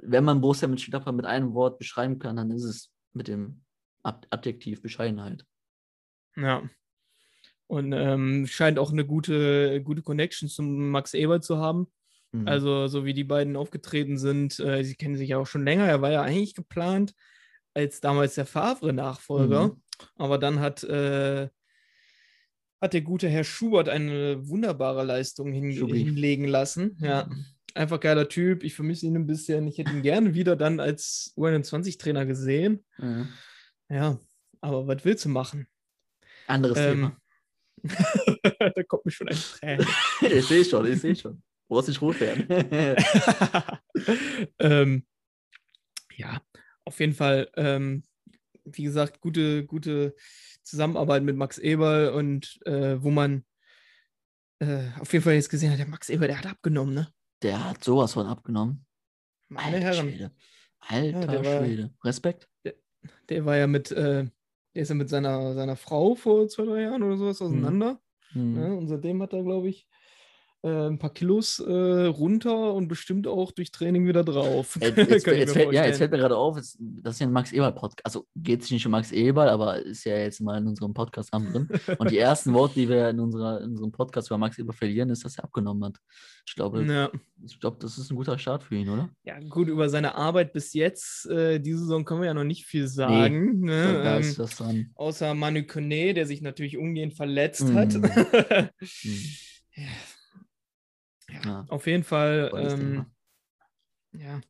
wenn man Borussia Mönchengladbach mit einem Wort beschreiben kann, dann ist es mit dem Ad Adjektiv Bescheidenheit. Ja. Und ähm, scheint auch eine gute, gute Connection zum Max Eber zu haben. Mhm. Also, so wie die beiden aufgetreten sind, äh, sie kennen sich ja auch schon länger. Er war ja eigentlich geplant als damals der Favre-Nachfolger. Mhm. Aber dann hat, äh, hat der gute Herr Schubert eine wunderbare Leistung hin Schubi. hinlegen lassen. Ja, einfach geiler Typ. Ich vermisse ihn ein bisschen. Ich hätte ihn gerne wieder dann als U21-Trainer gesehen. Ja. Ja, aber was willst du machen? Anderes Ähm, da kommt mir schon ein Tränen. Thema. ich sehe schon, ich sehe schon. Du brauchst nicht rot werden. ähm, ja, auf jeden Fall, ähm, wie gesagt, gute, gute Zusammenarbeit mit Max Eberl und äh, wo man äh, auf jeden Fall jetzt gesehen hat, der Max Eberl, der hat abgenommen, ne? Der hat sowas von abgenommen. Meine Alter Herren, Schwede. Alter der war- Schwede. Respekt. der war ja mit, äh, der ist ja mit seiner, seiner Frau vor zwei, drei Jahren oder sowas auseinander. Mhm. Ne? Und seitdem hat er, glaube ich, äh, ein paar Kilos äh, runter und bestimmt auch durch Training wieder drauf. Jetzt, jetzt, jetzt, fällt, ja, jetzt fällt mir gerade auf, es- das ist ja ein Max Eberl Podcast. Also geht es nicht um Max Eberl, aber ist ja jetzt mal in unserem Podcast drin. Und die ersten Worte, die wir in, unserer, in unserem Podcast über Max Eberl verlieren, ist, dass er abgenommen hat. Ich glaube, Ja. ich glaube, das ist ein guter Start für ihn, oder? Ja, gut, über seine Arbeit bis jetzt, äh, diese Saison können wir ja noch nicht viel sagen. Da, ne? da ähm, ist das dran. außer Manu Kone, der sich natürlich umgehend verletzt Mm. hat. Mhm. ja, Ja, auf jeden Fall, ähm, Thema. ja,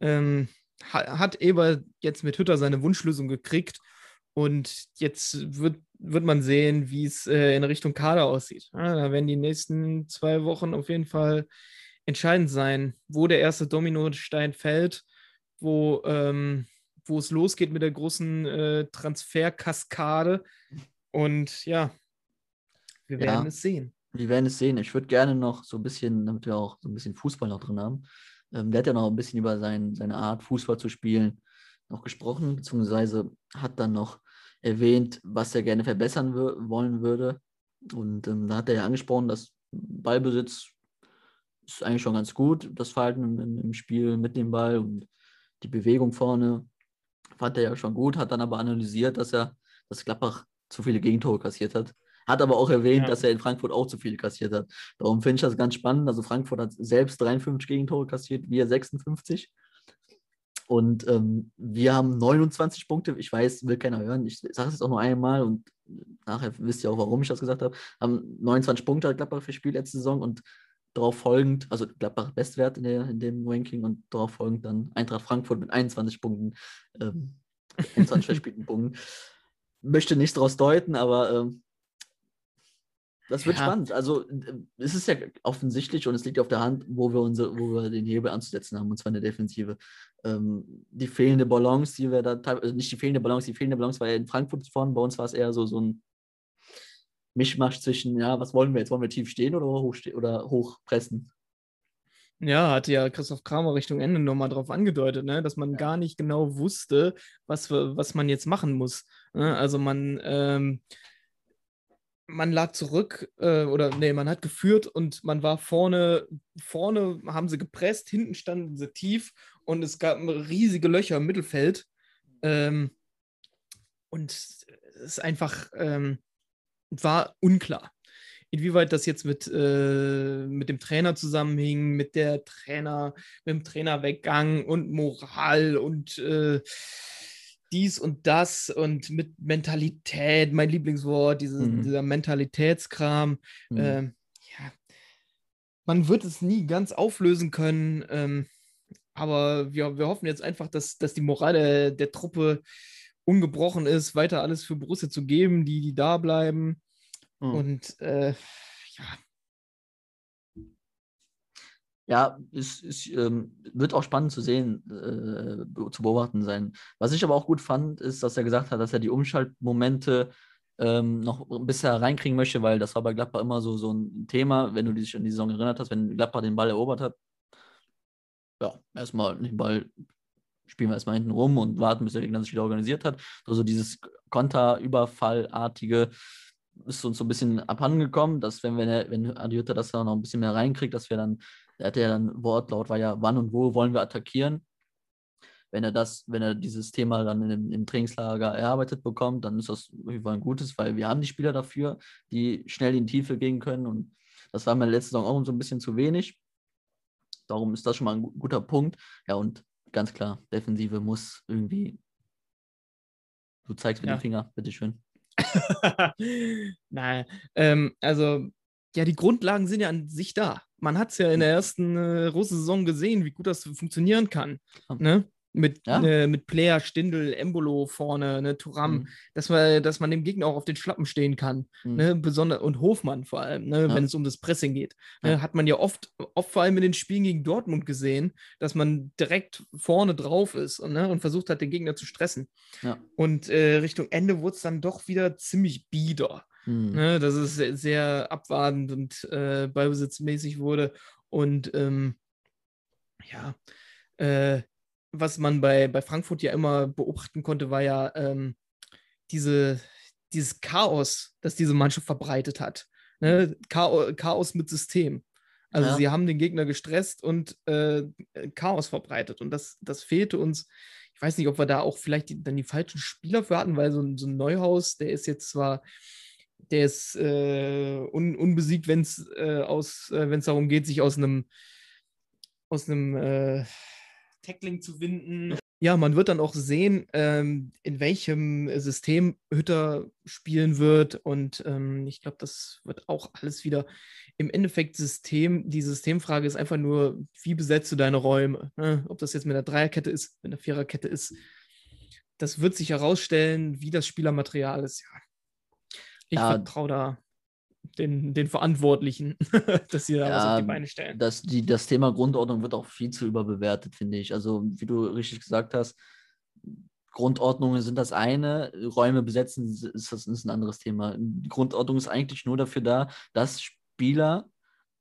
ähm, ha hat Eber jetzt mit Hütter seine Wunschlösung gekriegt und jetzt wird, wird man sehen, wie es äh, in Richtung Kader aussieht. Ja, da werden die nächsten zwei Wochen auf jeden Fall entscheidend sein, wo der erste Dominostein fällt, wo, ähm, wo es losgeht mit der großen äh, Transferkaskade. Und ja, wir Ja. werden es sehen. Wir werden es sehen. Ich würde gerne noch so ein bisschen, damit wir auch so ein bisschen Fußball noch drin haben. Ähm, der hat ja noch ein bisschen über sein, seine Art, Fußball zu spielen, noch gesprochen, beziehungsweise hat dann noch erwähnt, was er gerne verbessern wollen würde. Und ähm, da hat er ja angesprochen, dass Ballbesitz ist eigentlich schon ganz gut, das Verhalten im, im Spiel mit dem Ball und die Bewegung vorne fand er ja schon gut, hat dann aber analysiert, dass er, dass Gladbach zu viele Gegentore kassiert hat. Hat aber auch erwähnt, Ja. dass er in Frankfurt auch zu viele kassiert hat. Darum finde ich das ganz spannend. Also Frankfurt hat selbst 53 Gegentore kassiert, wir 56. Und ähm, wir haben 29 Punkte. Ich weiß, will keiner hören. Ich sage es jetzt auch nur einmal und nachher wisst ihr auch, warum ich das gesagt habe. Haben 29 Punkte hat Gladbach verspielt letzte Saison und darauf folgend, also Gladbach Bestwert in, der, in dem Ranking und darauf folgend dann Eintracht Frankfurt mit 21 Punkten, ähm, 21 verspielten Punkten. Möchte nichts daraus deuten, aber ähm, das wird Ja. spannend. Also äh, es ist ja offensichtlich und es liegt auf der Hand, wo wir unsere, wo wir den Hebel anzusetzen haben, und zwar in der Defensive. Ähm, die fehlende Balance, die wir da teilweise, also nicht die fehlende Balance, die fehlende Balance war ja in Frankfurt vorne, bei uns war es eher so, so ein Mischmasch zwischen, ja, was wollen wir jetzt? Wollen wir tief stehen oder hoch, oder hoch pressen? Ja, hatte ja Christoph Kramer Richtung Ende nochmal drauf angedeutet, ne? dass man gar nicht genau wusste, was, was man jetzt machen muss. Ne? Also man, ähm, man lag zurück äh, oder nee, man hat geführt und man war vorne, vorne haben sie gepresst, hinten standen sie tief und es gab riesige Löcher im Mittelfeld. Ähm, und es ist einfach, ähm, war unklar, inwieweit das jetzt mit, äh, mit dem Trainer zusammenhing, mit der Trainer, mit dem Trainerweggang und Moral und äh, dies und das und mit Mentalität, mein Lieblingswort, diese, Mhm. dieser Mentalitätskram. Mhm. Ähm, ja, man wird es nie ganz auflösen können, ähm, aber wir, wir hoffen jetzt einfach, dass, dass die Moral der, der Truppe ungebrochen ist, weiter alles für Borussia zu geben, die, die da bleiben. Mhm. Und äh, ja, Ja, es, es ähm, wird auch spannend zu sehen, äh, zu beobachten sein. Was ich aber auch gut fand, ist, dass er gesagt hat, dass er die Umschaltmomente ähm, noch bisher reinkriegen möchte, weil das war bei Gladbach immer so, so ein Thema, wenn du dich an die Saison erinnert hast, wenn Gladbach den Ball erobert hat. Ja, erstmal den Ball spielen wir erstmal hinten rum und warten, bis der Gegner sich wieder organisiert hat. Also dieses Konterüberfallartige ist uns so ein bisschen abhandengekommen, dass wenn, er, wenn Adiota das da noch ein bisschen mehr reinkriegt, dass wir dann, er hatte ja dann Wortlaut, war ja, wann und wo wollen wir attackieren. Wenn er das, wenn er dieses Thema dann im, im Trainingslager erarbeitet bekommt, dann ist das auf jeden Fall ein gutes, weil wir haben die Spieler dafür, die schnell in die Tiefe gehen können und das war mir letzte Saison auch so ein bisschen zu wenig. Darum ist das schon mal ein gu- guter Punkt. Ja, und ganz klar, Defensive muss irgendwie. Du zeigst mit Ja. dem Finger, bitteschön. Nein, ähm, also ja, die Grundlagen sind ja an sich da. Man hat es ja in der ersten äh, Russe-Saison gesehen, wie gut das funktionieren kann. Ne? Mit, Ja. äh, mit Player, Stindel, Embolo vorne, ne, Turam, Mhm. dass, man, dass man dem Gegner auch auf den Schlappen stehen kann. Mhm. Ne? Besonder und Hofmann vor allem, ne? Ja. wenn es um das Pressing geht. Ne? Ja. Hat man ja oft, oft vor allem in den Spielen gegen Dortmund gesehen, dass man direkt vorne drauf ist und, ne? und versucht hat, den Gegner zu stressen. Und äh, Richtung Ende wurde es dann doch wieder ziemlich bieder. Mhm. Ne, dass es sehr, sehr abwartend und äh, ballbesitzmäßig wurde. Und ähm, ja, äh, was man bei, bei Frankfurt ja immer beobachten konnte, war ja ähm, diese, dieses Chaos, das diese Mannschaft verbreitet hat. Ne? Chao Chaos mit System. Also Ja. sie haben den Gegner gestresst und äh, Chaos verbreitet. Und das, das fehlte uns. Ich weiß nicht, ob wir da auch vielleicht die, dann die falschen Spieler für hatten, weil so ein, so ein Neuhaus, der ist jetzt zwar der ist äh, un, unbesiegt, wenn es äh, aus, äh, wenn es darum geht, sich aus einem aus einem äh, Tackling zu winden. Ja, man wird dann auch sehen, ähm, in welchem System Hütter spielen wird. Und ähm, ich glaube, das wird auch alles wieder im Endeffekt System. Die Systemfrage ist einfach nur, wie besetzt du deine Räume? Ne? Ob das jetzt mit einer Dreierkette ist, mit einer Viererkette ist. Das wird sich herausstellen, wie das Spielermaterial ist. Ja. Ich Ja. vertraue da den, den Verantwortlichen, dass sie da was Ja, auf die Beine stellen. Das, die, das Thema Grundordnung wird auch viel zu überbewertet, finde ich. Also, wie du richtig gesagt hast, Grundordnungen sind das eine, Räume besetzen ist das ist ein anderes Thema. Die Grundordnung ist eigentlich nur dafür da, dass Spieler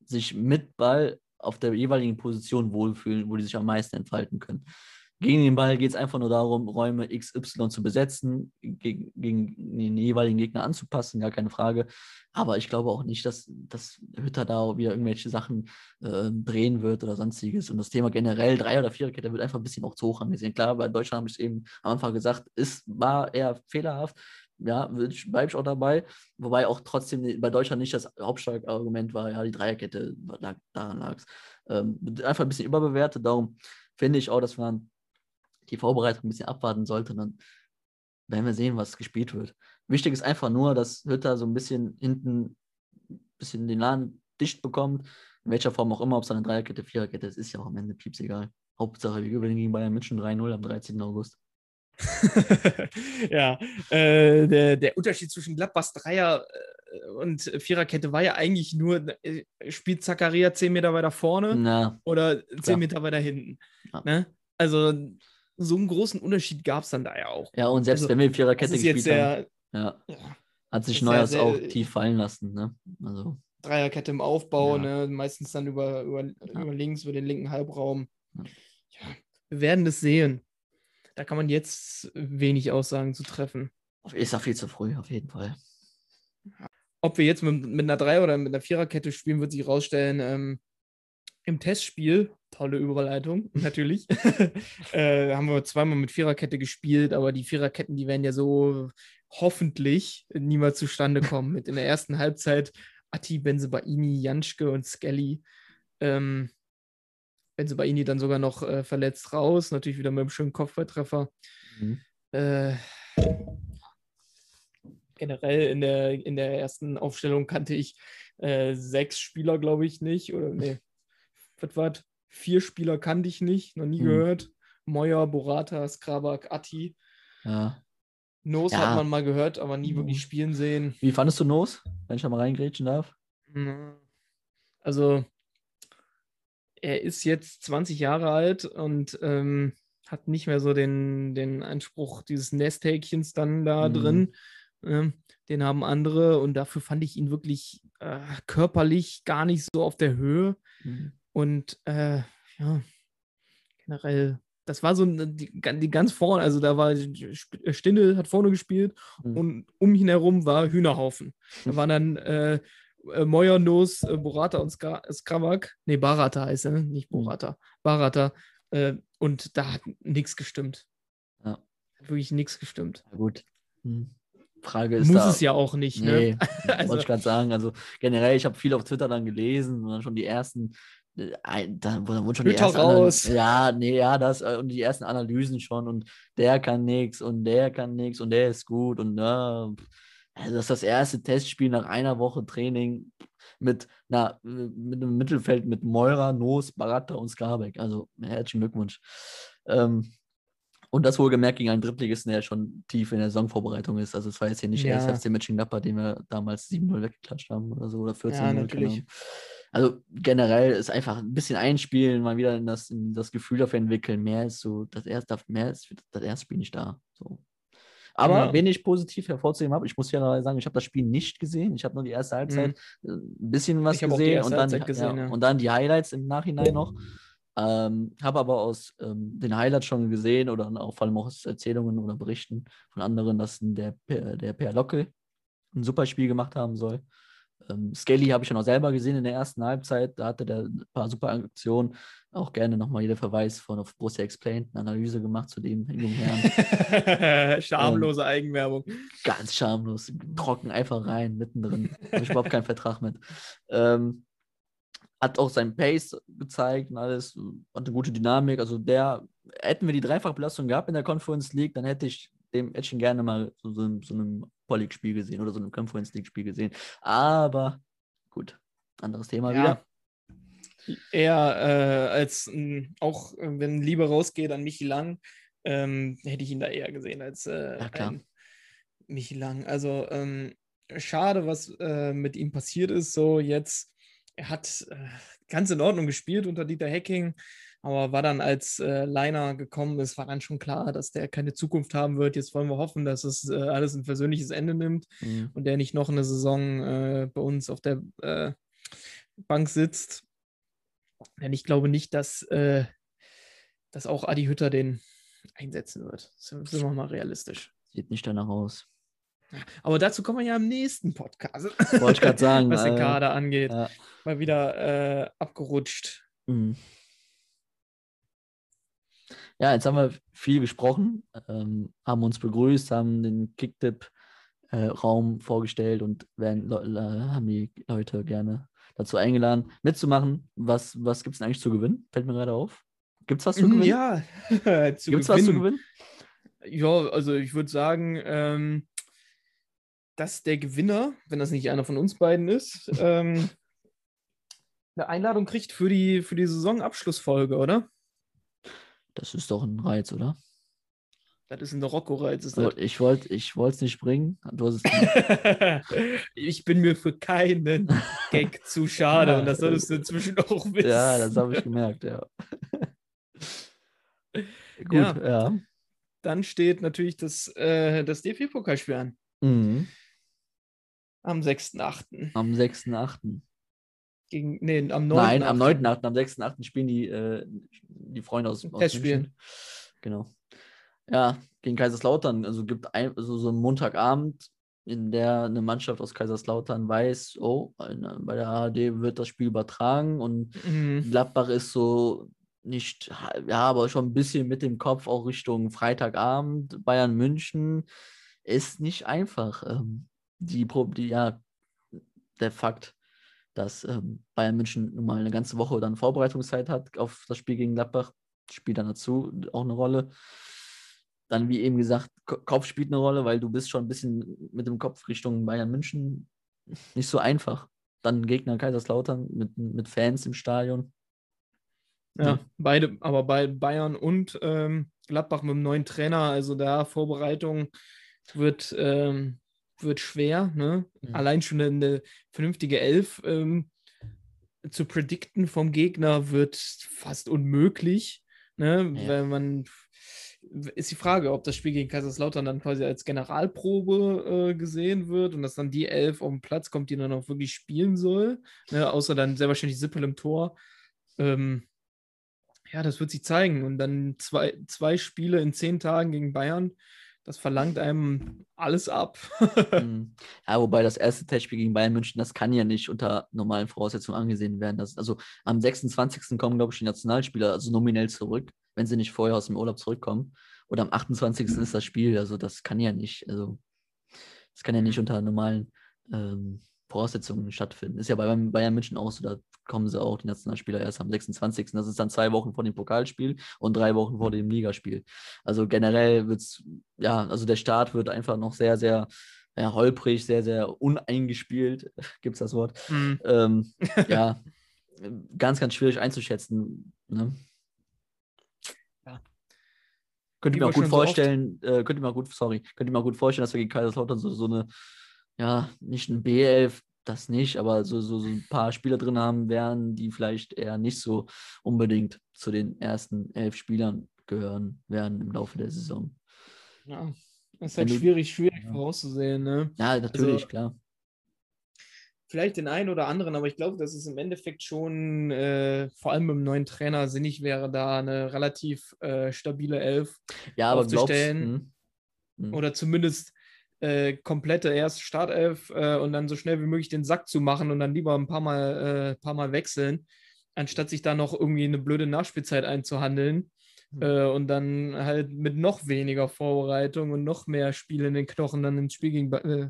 sich mit Ball auf der jeweiligen Position wohlfühlen, wo die sich am meisten entfalten können. Gegen den Ball geht es einfach nur darum, Räume XY zu besetzen, gegen, gegen den jeweiligen Gegner anzupassen, gar keine Frage. Aber ich glaube auch nicht, dass, dass Hütter da wieder irgendwelche Sachen äh, drehen wird oder sonstiges. Und das Thema generell, Drei- oder Viererkette, wird einfach ein bisschen auch zu hoch angesehen. Klar, bei Deutschland habe ich es eben am Anfang gesagt, ist, war eher fehlerhaft. Ja, bleibe ich auch dabei. Wobei auch trotzdem bei Deutschland nicht das Hauptargument war, ja, die Dreierkette, daran lag es. Ähm, einfach ein bisschen überbewertet. Darum finde ich auch, dass man die Vorbereitung ein bisschen abwarten sollte. Dann werden wir sehen, was gespielt wird. Wichtig ist einfach nur, dass Hütter so ein bisschen hinten ein bisschen den Laden dicht bekommt. In welcher Form auch immer, ob es eine Dreierkette, Viererkette ist, ist ja auch am Ende pieps egal. Hauptsache, wir gewinnen gegen Bayern München 3-0 am 13. August. ja, äh, der, der Unterschied zwischen Gladbachs Dreier äh, und Viererkette war ja eigentlich nur, äh, spielt Zakaria 10 Meter weiter vorne Na, oder 10 klar. Meter weiter hinten. Ja. Ne? Also so einen großen Unterschied gab es dann da ja auch. ja, und selbst Also, wenn wir Viererkette gespielt haben, ja, ja, hat sich Neuers sehr- auch tief fallen lassen. Ne? Also, Dreierkette im Aufbau, Ja. ne? meistens dann über, über, über links, über den linken Halbraum. Ja. Ja, wir werden es sehen. Da kann man jetzt wenig Aussagen zu treffen. ist ja viel zu früh, auf jeden Fall. ob wir jetzt mit, mit einer Drei- oder mit einer Viererkette spielen, wird sich rausstellen. Ähm, Im Testspiel, tolle Überleitung, natürlich, äh, haben wir zweimal mit Viererkette gespielt, aber die Viererketten, die werden ja so hoffentlich niemals zustande kommen. Mit in der ersten Halbzeit Atti, Benzebaini, Janschke und Skelly. Ähm, Benzebaini dann sogar noch äh, verletzt raus, natürlich wieder mit einem schönen Kopfballtreffer. Mhm. Äh, generell in der, in der ersten Aufstellung kannte ich äh, sechs Spieler, glaube ich, nicht. Oder nee, was war? Vier Spieler kannte ich nicht, noch nie Mhm. gehört. Moyer, Borata, Skrabak, Atti. Ja. Nos Ja. hat man mal gehört, aber nie wirklich spielen sehen. Wie fandest du Nos, wenn ich da mal reingrätschen darf? Mhm. Also, er ist jetzt 20 Jahre alt und ähm, hat nicht mehr so den, den Anspruch dieses Nesthäkchens dann da Mhm. drin. Ähm, den haben andere und dafür fand ich ihn wirklich äh, körperlich gar nicht so auf der Höhe. Mhm. Und äh, ja, generell, das war so die, die ganz vorne, also da war Stindel hat vorne gespielt Mhm. und um ihn herum war Hühnerhaufen. Da waren dann äh, äh, Moyer, Nos, äh, Borata und Ska Skravak. Nee, Barata heißt er, ne? nicht Mhm. Borata. Barata. Äh, und da hat nichts gestimmt. Ja. Hat wirklich nichts gestimmt. Ja, gut. Hm. Frage ist Muss da, es ja auch nicht, Nee, ne? wollte ich gerade sagen. Also generell, ich habe viel auf Twitter dann gelesen und dann schon die ersten, da wo- da wurden schon die Hütter ersten raus. Ja, nee, ja, das äh, und die ersten Analysen schon und der kann nichts und der kann nichts und der ist gut und ja, also das ist das erste Testspiel nach einer Woche Training mit, na, mit einem Mittelfeld mit Meurer, Nos, Baratta und Skarbek. Also herzlichen Glückwunsch. Ähm, und das wohlgemerkt gegen einen Drittligisten, der schon tief in der Saisonvorbereitung ist. Also es war jetzt hier nicht Ja. erst FC Mönchengladbach, den wir damals 7-0 weggeklatscht haben oder so oder 14 Ja, natürlich. Ahnung. Also generell ist einfach ein bisschen einspielen, mal wieder in das, in das Gefühl dafür entwickeln. Mehr ist so, das erste, mehr ist das erste Spiel nicht da. So. Aber Ja. wen ich positiv hervorzuheben habe, ich muss ja sagen, ich habe das Spiel nicht gesehen. Ich habe nur die erste Halbzeit äh, ein bisschen was Mhm. Gesehen, und, dann, gesehen, ja, ja. und dann die Highlights im Nachhinein noch. Ähm, habe aber aus ähm, den Highlights schon gesehen oder auch vor allem auch aus Erzählungen oder Berichten von anderen, dass der, der Per Locke ein super Spiel gemacht haben soll. Ähm, Skelly habe ich schon auch selber gesehen in der ersten Halbzeit. Da hatte der ein paar super Aktionen. Auch gerne nochmal jeder Verweis von auf Borussia Explained, eine Analyse gemacht zu dem jungen Herrn. Schamlose Eigenwerbung. Ganz schamlos, trocken einfach rein, mittendrin. Habe ich überhaupt keinen Vertrag mit. Ähm, hat auch seinen Pace gezeigt und alles, hat eine gute Dynamik. Also der, hätten wir die Dreifachbelastung gehabt in der Conference League, dann hätte ich dem ihn gerne mal so, so, so einem Poll-League-Spiel gesehen oder so einem Conference League-Spiel gesehen. Aber gut, anderes Thema Ja. wieder. Eher äh, als m, auch äh, wenn Liebe rausgeht an Michi Lang, ähm, hätte ich ihn da eher gesehen als äh, Ja, Michi Lang. Also ähm, schade, was äh, mit ihm passiert ist. So jetzt, er hat äh, ganz in Ordnung gespielt unter Dieter Hecking, aber war dann als äh, Liner gekommen ist, war dann schon klar, dass der keine Zukunft haben wird. Jetzt wollen wir hoffen, dass es äh, alles ein versöhnliches Ende nimmt Mhm. und der nicht noch eine Saison äh, bei uns auf der äh, Bank sitzt. Denn ich glaube nicht, dass, äh, dass auch Adi Hütter den einsetzen wird. Sind sind wir mal realistisch. Sieht nicht danach aus. Aber dazu kommen wir ja im nächsten Podcast, Wollte ich gerade sagen. was den äh, Kader angeht. ja. Mal wieder abgerutscht. Mhm. Ja, jetzt haben wir viel gesprochen, ähm, haben uns begrüßt, haben den Kicktipp-Raum vorgestellt und werden, Le- haben die Leute gerne dazu eingeladen, mitzumachen. Was, was gibt es denn eigentlich zu gewinnen? Fällt mir gerade auf. Gibt es was zu gewinnen? Ja, zu Gibt es was zu gewinnen. gewinnen? Ja, also ich würde sagen, ähm, dass der Gewinner, wenn das nicht einer von uns beiden ist, ähm, eine Einladung kriegt für die, für die Saisonabschlussfolge, oder? Das ist doch ein Reiz, oder? Das ist ein Rocco-Reiz. ist So, das. ich wollte ich es nicht bringen. Du hast es ich bin mir für keinen Gag zu schade Ja, und das solltest du inzwischen auch wissen. ja, das habe ich gemerkt, ja. Gut, Ja. ja. Dann steht natürlich das, äh, das DFB-Pokalspiel an. Mhm. Am 6.8. Am 6.8. Gegen, nee, am 9. Nein, am 9.8., am 6.8. spielen die, äh, die Freunde aus, aus Testspielen. Genau. Ja, gegen Kaiserslautern. Also gibt ein, also so ein Montagabend in der eine Mannschaft aus Kaiserslautern weiß, oh, bei der ARD wird das Spiel übertragen und Mhm. Gladbach ist so nicht, ja, aber schon ein bisschen mit dem Kopf auch Richtung Freitagabend, Bayern München ist nicht einfach. Ähm, die, die, ja, der Fakt, dass ähm, Bayern München nun mal eine ganze Woche dann Vorbereitungszeit hat auf das Spiel gegen Gladbach, spielt dann dazu auch eine Rolle. Dann, wie eben gesagt, Ko- Kopf spielt eine Rolle, weil du bist schon ein bisschen mit dem Kopf Richtung Bayern München nicht so einfach. Dann Gegner Kaiserslautern mit, mit Fans im Stadion. Ja, beide, aber bei Bayern und ähm, Gladbach mit dem neuen Trainer, also da Vorbereitung wird, ähm, wird schwer. Ne? Mhm. Allein schon eine vernünftige Elf ähm, zu predikten vom Gegner wird fast unmöglich. Ne? Ja. Wenn man ist die Frage, ob das Spiel gegen Kaiserslautern dann quasi als Generalprobe äh, gesehen wird und dass dann die Elf auf den Platz kommt, die dann auch wirklich spielen soll. Ne? Außer dann sehr wahrscheinlich Sippel im Tor. Ähm, ja, das wird sich zeigen. Und dann zwei, zwei Spiele in zehn Tagen gegen Bayern, das verlangt einem alles ab. Mhm. Ja, wobei das erste Testspiel gegen Bayern München, das kann ja nicht unter normalen Voraussetzungen angesehen werden. Das, also am 26. kommen, glaube ich, die Nationalspieler, also nominell zurück, wenn sie nicht vorher aus dem Urlaub zurückkommen. Und am 28. ist das Spiel. Also das kann ja nicht, also das kann ja nicht unter normalen ähm, Voraussetzungen stattfinden. Ist ja bei Bayern- München auch so, da kommen sie auch, die Nationalspieler, erst am 26. Das ist dann zwei Wochen vor dem Pokalspiel und drei Wochen vor dem Ligaspiel. Also generell wird es, ja, also der Start wird einfach noch sehr, sehr ja, holprig, sehr, sehr uneingespielt, gibt es das Wort. Hm. Ähm, ja, ganz, ganz schwierig einzuschätzen. Ne? Könnte Wie mir auch gut vorstellen, äh, könnte mir auch gut, sorry, könnte mir auch gut vorstellen, dass wir gegen Kaiserslautern so, so eine, ja, nicht ein B11, das nicht, aber so, so, so ein paar Spieler drin haben werden, die vielleicht eher nicht so unbedingt zu den ersten elf Spielern gehören werden im Laufe der Saison. Ja, das ist halt schwierig, schwierig Ja. vorauszusehen. Ne? Ja, natürlich, Also- klar. Vielleicht den einen oder anderen, aber ich glaube, dass es im Endeffekt schon, äh, vor allem mit dem neuen Trainer, sinnig wäre, da eine relativ äh, stabile Elf Ja, aber glaubst aufzustellen. hm, hm. oder zumindest äh, komplette erste Startelf äh, und dann so schnell wie möglich den Sack zu machen und dann lieber ein paar Mal, äh, paar Mal wechseln, anstatt sich da noch irgendwie eine blöde Nachspielzeit einzuhandeln Mhm. und dann halt mit noch weniger Vorbereitung und noch mehr Spiele in den Knochen dann ins Spiel gegen, äh,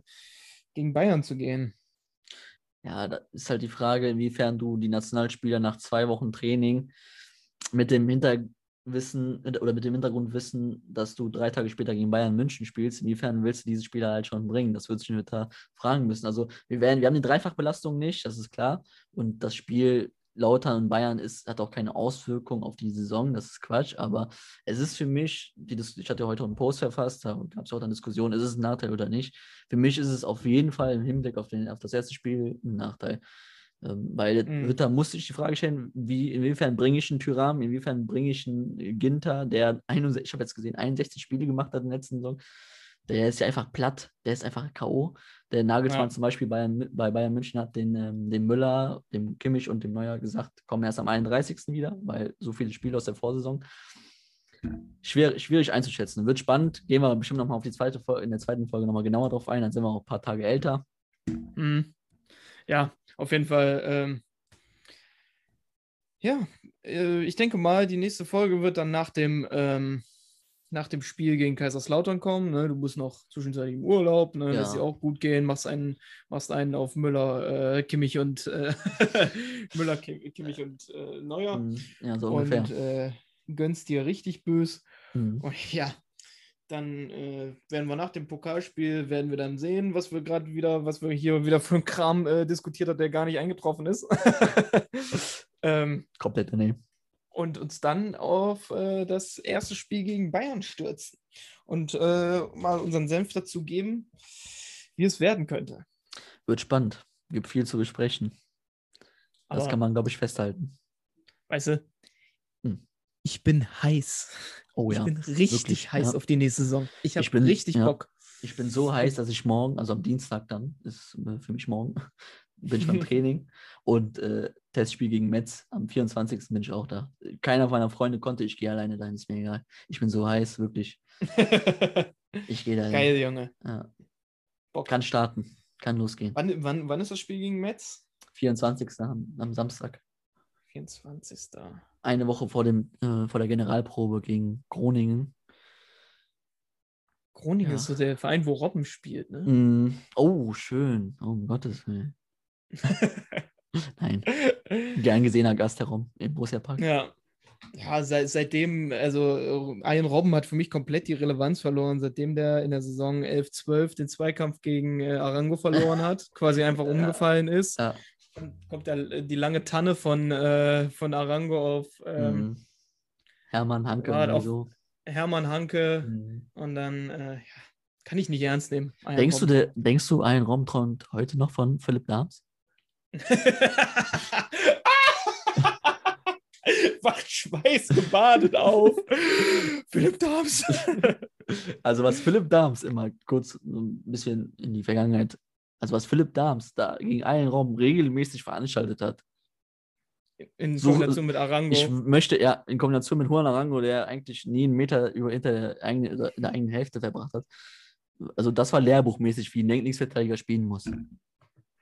gegen Bayern zu gehen. Ja, da ist halt die Frage, inwiefern du die Nationalspieler nach zwei Wochen Training mit dem Hinterwissen oder mit dem Hintergrundwissen, dass du drei Tage später gegen Bayern München spielst, inwiefern willst du diese Spieler halt schon bringen? Das wird sich wieder fragen müssen. Also wir werden, wir haben die Dreifachbelastung nicht, das ist klar. Und das Spiel Lautern und Bayern ist, hat auch keine Auswirkung auf die Saison, das ist Quatsch, aber es ist für mich, die, ich hatte heute einen Post verfasst, da gab es auch eine Diskussion, ist es ein Nachteil oder nicht? Für mich ist es auf jeden Fall im Hinblick auf, den, auf das erste Spiel ein Nachteil. Ähm, weil Mhm. Ritter musste ich die Frage stellen, wie, inwiefern bringe ich einen Tyram, inwiefern bringe ich einen Ginter, der 61, ich habe jetzt gesehen, 61 Spiele gemacht hat in der letzten Saison. Der ist ja einfach platt, der ist einfach K.O. Der Nagelsmann Ja. zum Beispiel bei, bei Bayern München hat den, ähm, dem Müller, dem Kimmich und dem Neuer gesagt, kommen erst am 31. wieder, weil so viele Spiele aus der Vorsaison. Schwer, schwierig einzuschätzen. Wird spannend. Gehen wir bestimmt nochmal auf die zweite Folge, in der zweiten Folge nochmal genauer drauf ein. Dann sind wir auch ein paar Tage älter. Mhm. Ja, auf jeden Fall. Ähm, ja, äh, ich denke mal, die nächste Folge wird dann nach dem, ähm, nach dem Spiel gegen Kaiserslautern kommen. Ne? Du bist noch zwischenzeitlich im Urlaub, ne? Ja. lässt dir auch gut gehen, machst einen, machst einen auf Müller, äh, Kimmich und äh, Müller, Kim, Kimmich und äh, Neuer Mhm. Ja, so ungefähr. und äh, gönnst dir richtig bös. Mhm. Und ja, dann äh, werden wir nach dem Pokalspiel, werden wir dann sehen, was wir gerade wieder, was wir hier wieder für einen Kram äh, diskutiert hat, der gar nicht eingetroffen ist. ähm, Komplett daneben. und uns dann auf äh, das erste Spiel gegen Bayern stürzen und äh, mal unseren Senf dazu geben, wie es werden könnte. Wird spannend. Gibt viel zu besprechen. Das Aber, kann man, glaube ich, festhalten. weißt du, Hm. ich bin heiß. Oh ja. ich bin richtig wirklich, heiß ja. auf die nächste Saison. Ich habe richtig ja. Bock. Ich bin so heiß, dass ich morgen, also am Dienstag dann, ist äh, für mich morgen, bin ich beim Training und äh, Testspiel gegen Metz am 24. bin ich auch da. Keiner meiner Freunde konnte, ich gehe alleine dahin, ist mir egal. Ich bin so heiß, wirklich. Ich gehe dahin. Geil, Junge. Ja. Bock. Kann starten. Kann losgehen. Wann, wann, wann ist das Spiel gegen Metz? 24. am, am Samstag. 24. Eine Woche vor, dem, äh, vor der Generalprobe gegen Groningen. Groningen Ja. ist so der Verein, wo Robben spielt, ne? Mm, oh, schön. Oh, um Gottes Willen. Nein. Gern gesehener Gast herum im Borussia Park. Ja. Ja, seit, seitdem, also Ian Robben hat für mich komplett die Relevanz verloren, seitdem der in der Saison 11-12 den Zweikampf gegen äh, Arango verloren hat, quasi einfach umgefallen ist. Ja. Kommt da äh, die lange Tanne von, äh, von Arango auf ähm, Mm. Hermann Hanke oder so. Hermann Hanke Mm. und dann äh, ja, kann ich nicht ernst nehmen. Denkst du, der, denkst du, ein Raum träumt heute noch von Philipp Dahms? Wacht schweißgebadet auf. Philipp Dahms. Also, was Philipp Dahms immer kurz ein bisschen in die Vergangenheit, also was Philipp Dahms da gegen einen Raum regelmäßig veranstaltet hat. In So- Kombination mit Arango. Ich möchte ja in Kombination mit Juan Arango, der eigentlich nie einen Meter über hinter der eigenen, der eigenen Hälfte verbracht hat. Also, das war lehrbuchmäßig, wie ein Linksverteidiger spielen muss.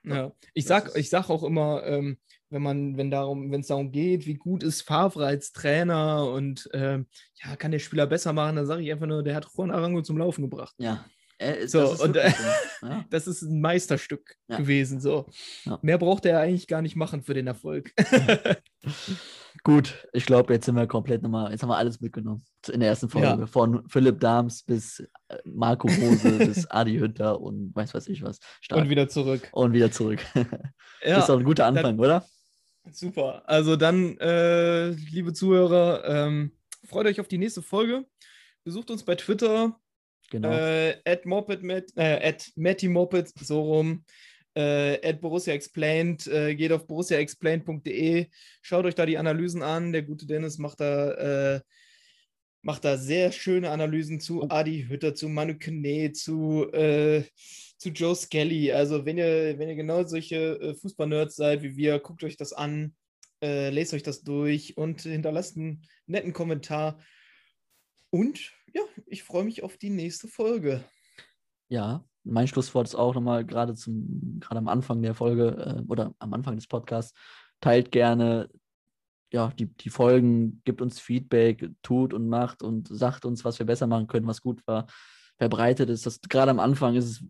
Ja, ich sag, ich sag auch immer, ähm, wenn man, wenn darum, wenn es darum geht, wie gut ist Favre als Trainer und ähm, ja, kann der Spieler besser machen, dann sage ich einfach nur, der hat Juan Arango zum Laufen gebracht. Ja. Äh, So, das ist und, so. ja. Das ist ein Meisterstück Ja. gewesen. So. Ja. Mehr braucht er eigentlich gar nicht machen für den Erfolg. Gut, ich glaube, jetzt sind wir komplett nochmal, jetzt haben wir alles mitgenommen in der ersten Folge. Von Philipp Dahms bis äh, Marco Rose bis Adi Hütter und weiß was ich was. Stark. und wieder zurück. Und wieder zurück. Ja, ist doch ein guter Anfang, oder? super. Also dann, äh, liebe Zuhörer, ähm, freut euch auf die nächste Folge. Besucht uns bei Twitter, Genau. Äh, at Moped, Matt, äh, at Matty Moped, so rum. Äh, at Borussia Explained, äh, geht auf borussiaexplained.de, schaut euch da die Analysen an. Der gute Dennis macht da, äh, macht da sehr schöne Analysen zu Adi Hütter, zu Manu Kone, zu, äh, zu Joe Skelly. Also, wenn ihr, wenn ihr genau solche äh, Fußball-Nerds seid wie wir, guckt euch das an, äh, lest euch das durch und hinterlasst einen netten Kommentar. Und ja, ich freue mich auf die nächste Folge. Ja, mein Schlusswort ist auch nochmal gerade zum, gerade am Anfang der Folge äh, oder am Anfang des Podcasts, teilt gerne ja, die, die Folgen, gibt uns Feedback, tut und macht und sagt uns, was wir besser machen können, was gut war, verbreitet ist. Das, gerade am Anfang ist es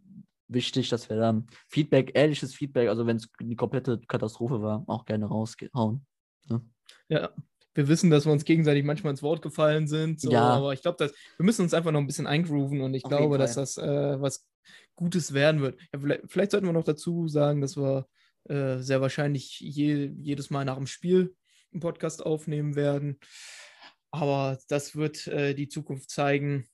wichtig, dass wir dann Feedback, ehrliches Feedback, also wenn es die komplette Katastrophe war, auch gerne raushauen. Ja, wir wissen, dass wir uns gegenseitig manchmal ins Wort gefallen sind. So, Ja. Aber ich glaube, dass wir müssen uns einfach noch ein bisschen eingrooven und ich Auf glaube, dass das äh, was Gutes werden wird. Ja, vielleicht, vielleicht sollten wir noch dazu sagen, dass wir äh, sehr wahrscheinlich je, jedes Mal nach dem Spiel einen Podcast aufnehmen werden. Aber das wird äh, die Zukunft zeigen.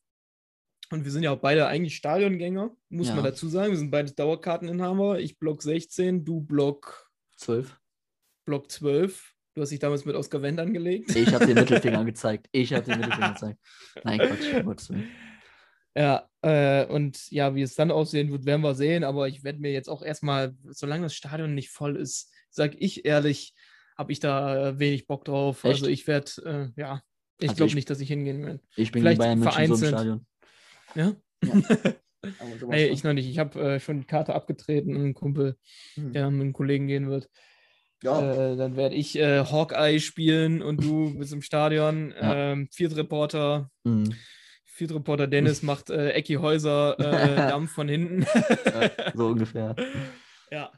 Und wir sind ja auch beide eigentlich Stadiongänger, muss Ja. man dazu sagen. Wir sind beide Dauerkarteninhaber. Ich Block 16, du Block, Zwölf. Block 12. Du hast dich damals mit Oskar Wendt angelegt. Ich habe den Mittelfinger gezeigt. Ich habe den Mittelfinger gezeigt. Nein, Quatsch. Willen. Ja, äh, und ja, wie es dann aussehen wird, werden wir sehen. Aber ich werde mir jetzt auch erstmal, solange das Stadion nicht voll ist, sage ich ehrlich, habe ich da äh, wenig Bock drauf. Echt? Also ich werde, äh, ja, ich Also glaube ich- nicht, dass ich hingehen werde. Ich bin Vielleicht gegen Bayern München so im vereinzelt. Stadion. Ja? Ja. Von. ich noch nicht. Ich habe äh, schon die Karte abgetreten und einen Kumpel, Hm. der mit einem Kollegen gehen wird. Ja. Äh, dann werde ich äh, Hawkeye spielen und du bist im Stadion. Ja. Ähm, Viertreporter. Mhm. Viertreporter Dennis macht äh, Ecki Häuser äh, Dampf von hinten. Ja, so ungefähr. Ja.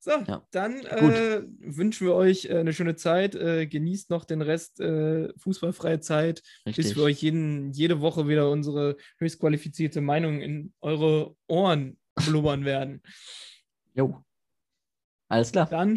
So, Ja. dann äh, wünschen wir euch äh, eine schöne Zeit. Äh, genießt noch den Rest äh, fußballfreie Zeit, bis Richtig. wir euch jeden, jede Woche wieder unsere höchst qualifizierte Meinung in eure Ohren blubbern werden. Jo. Alles klar. Dann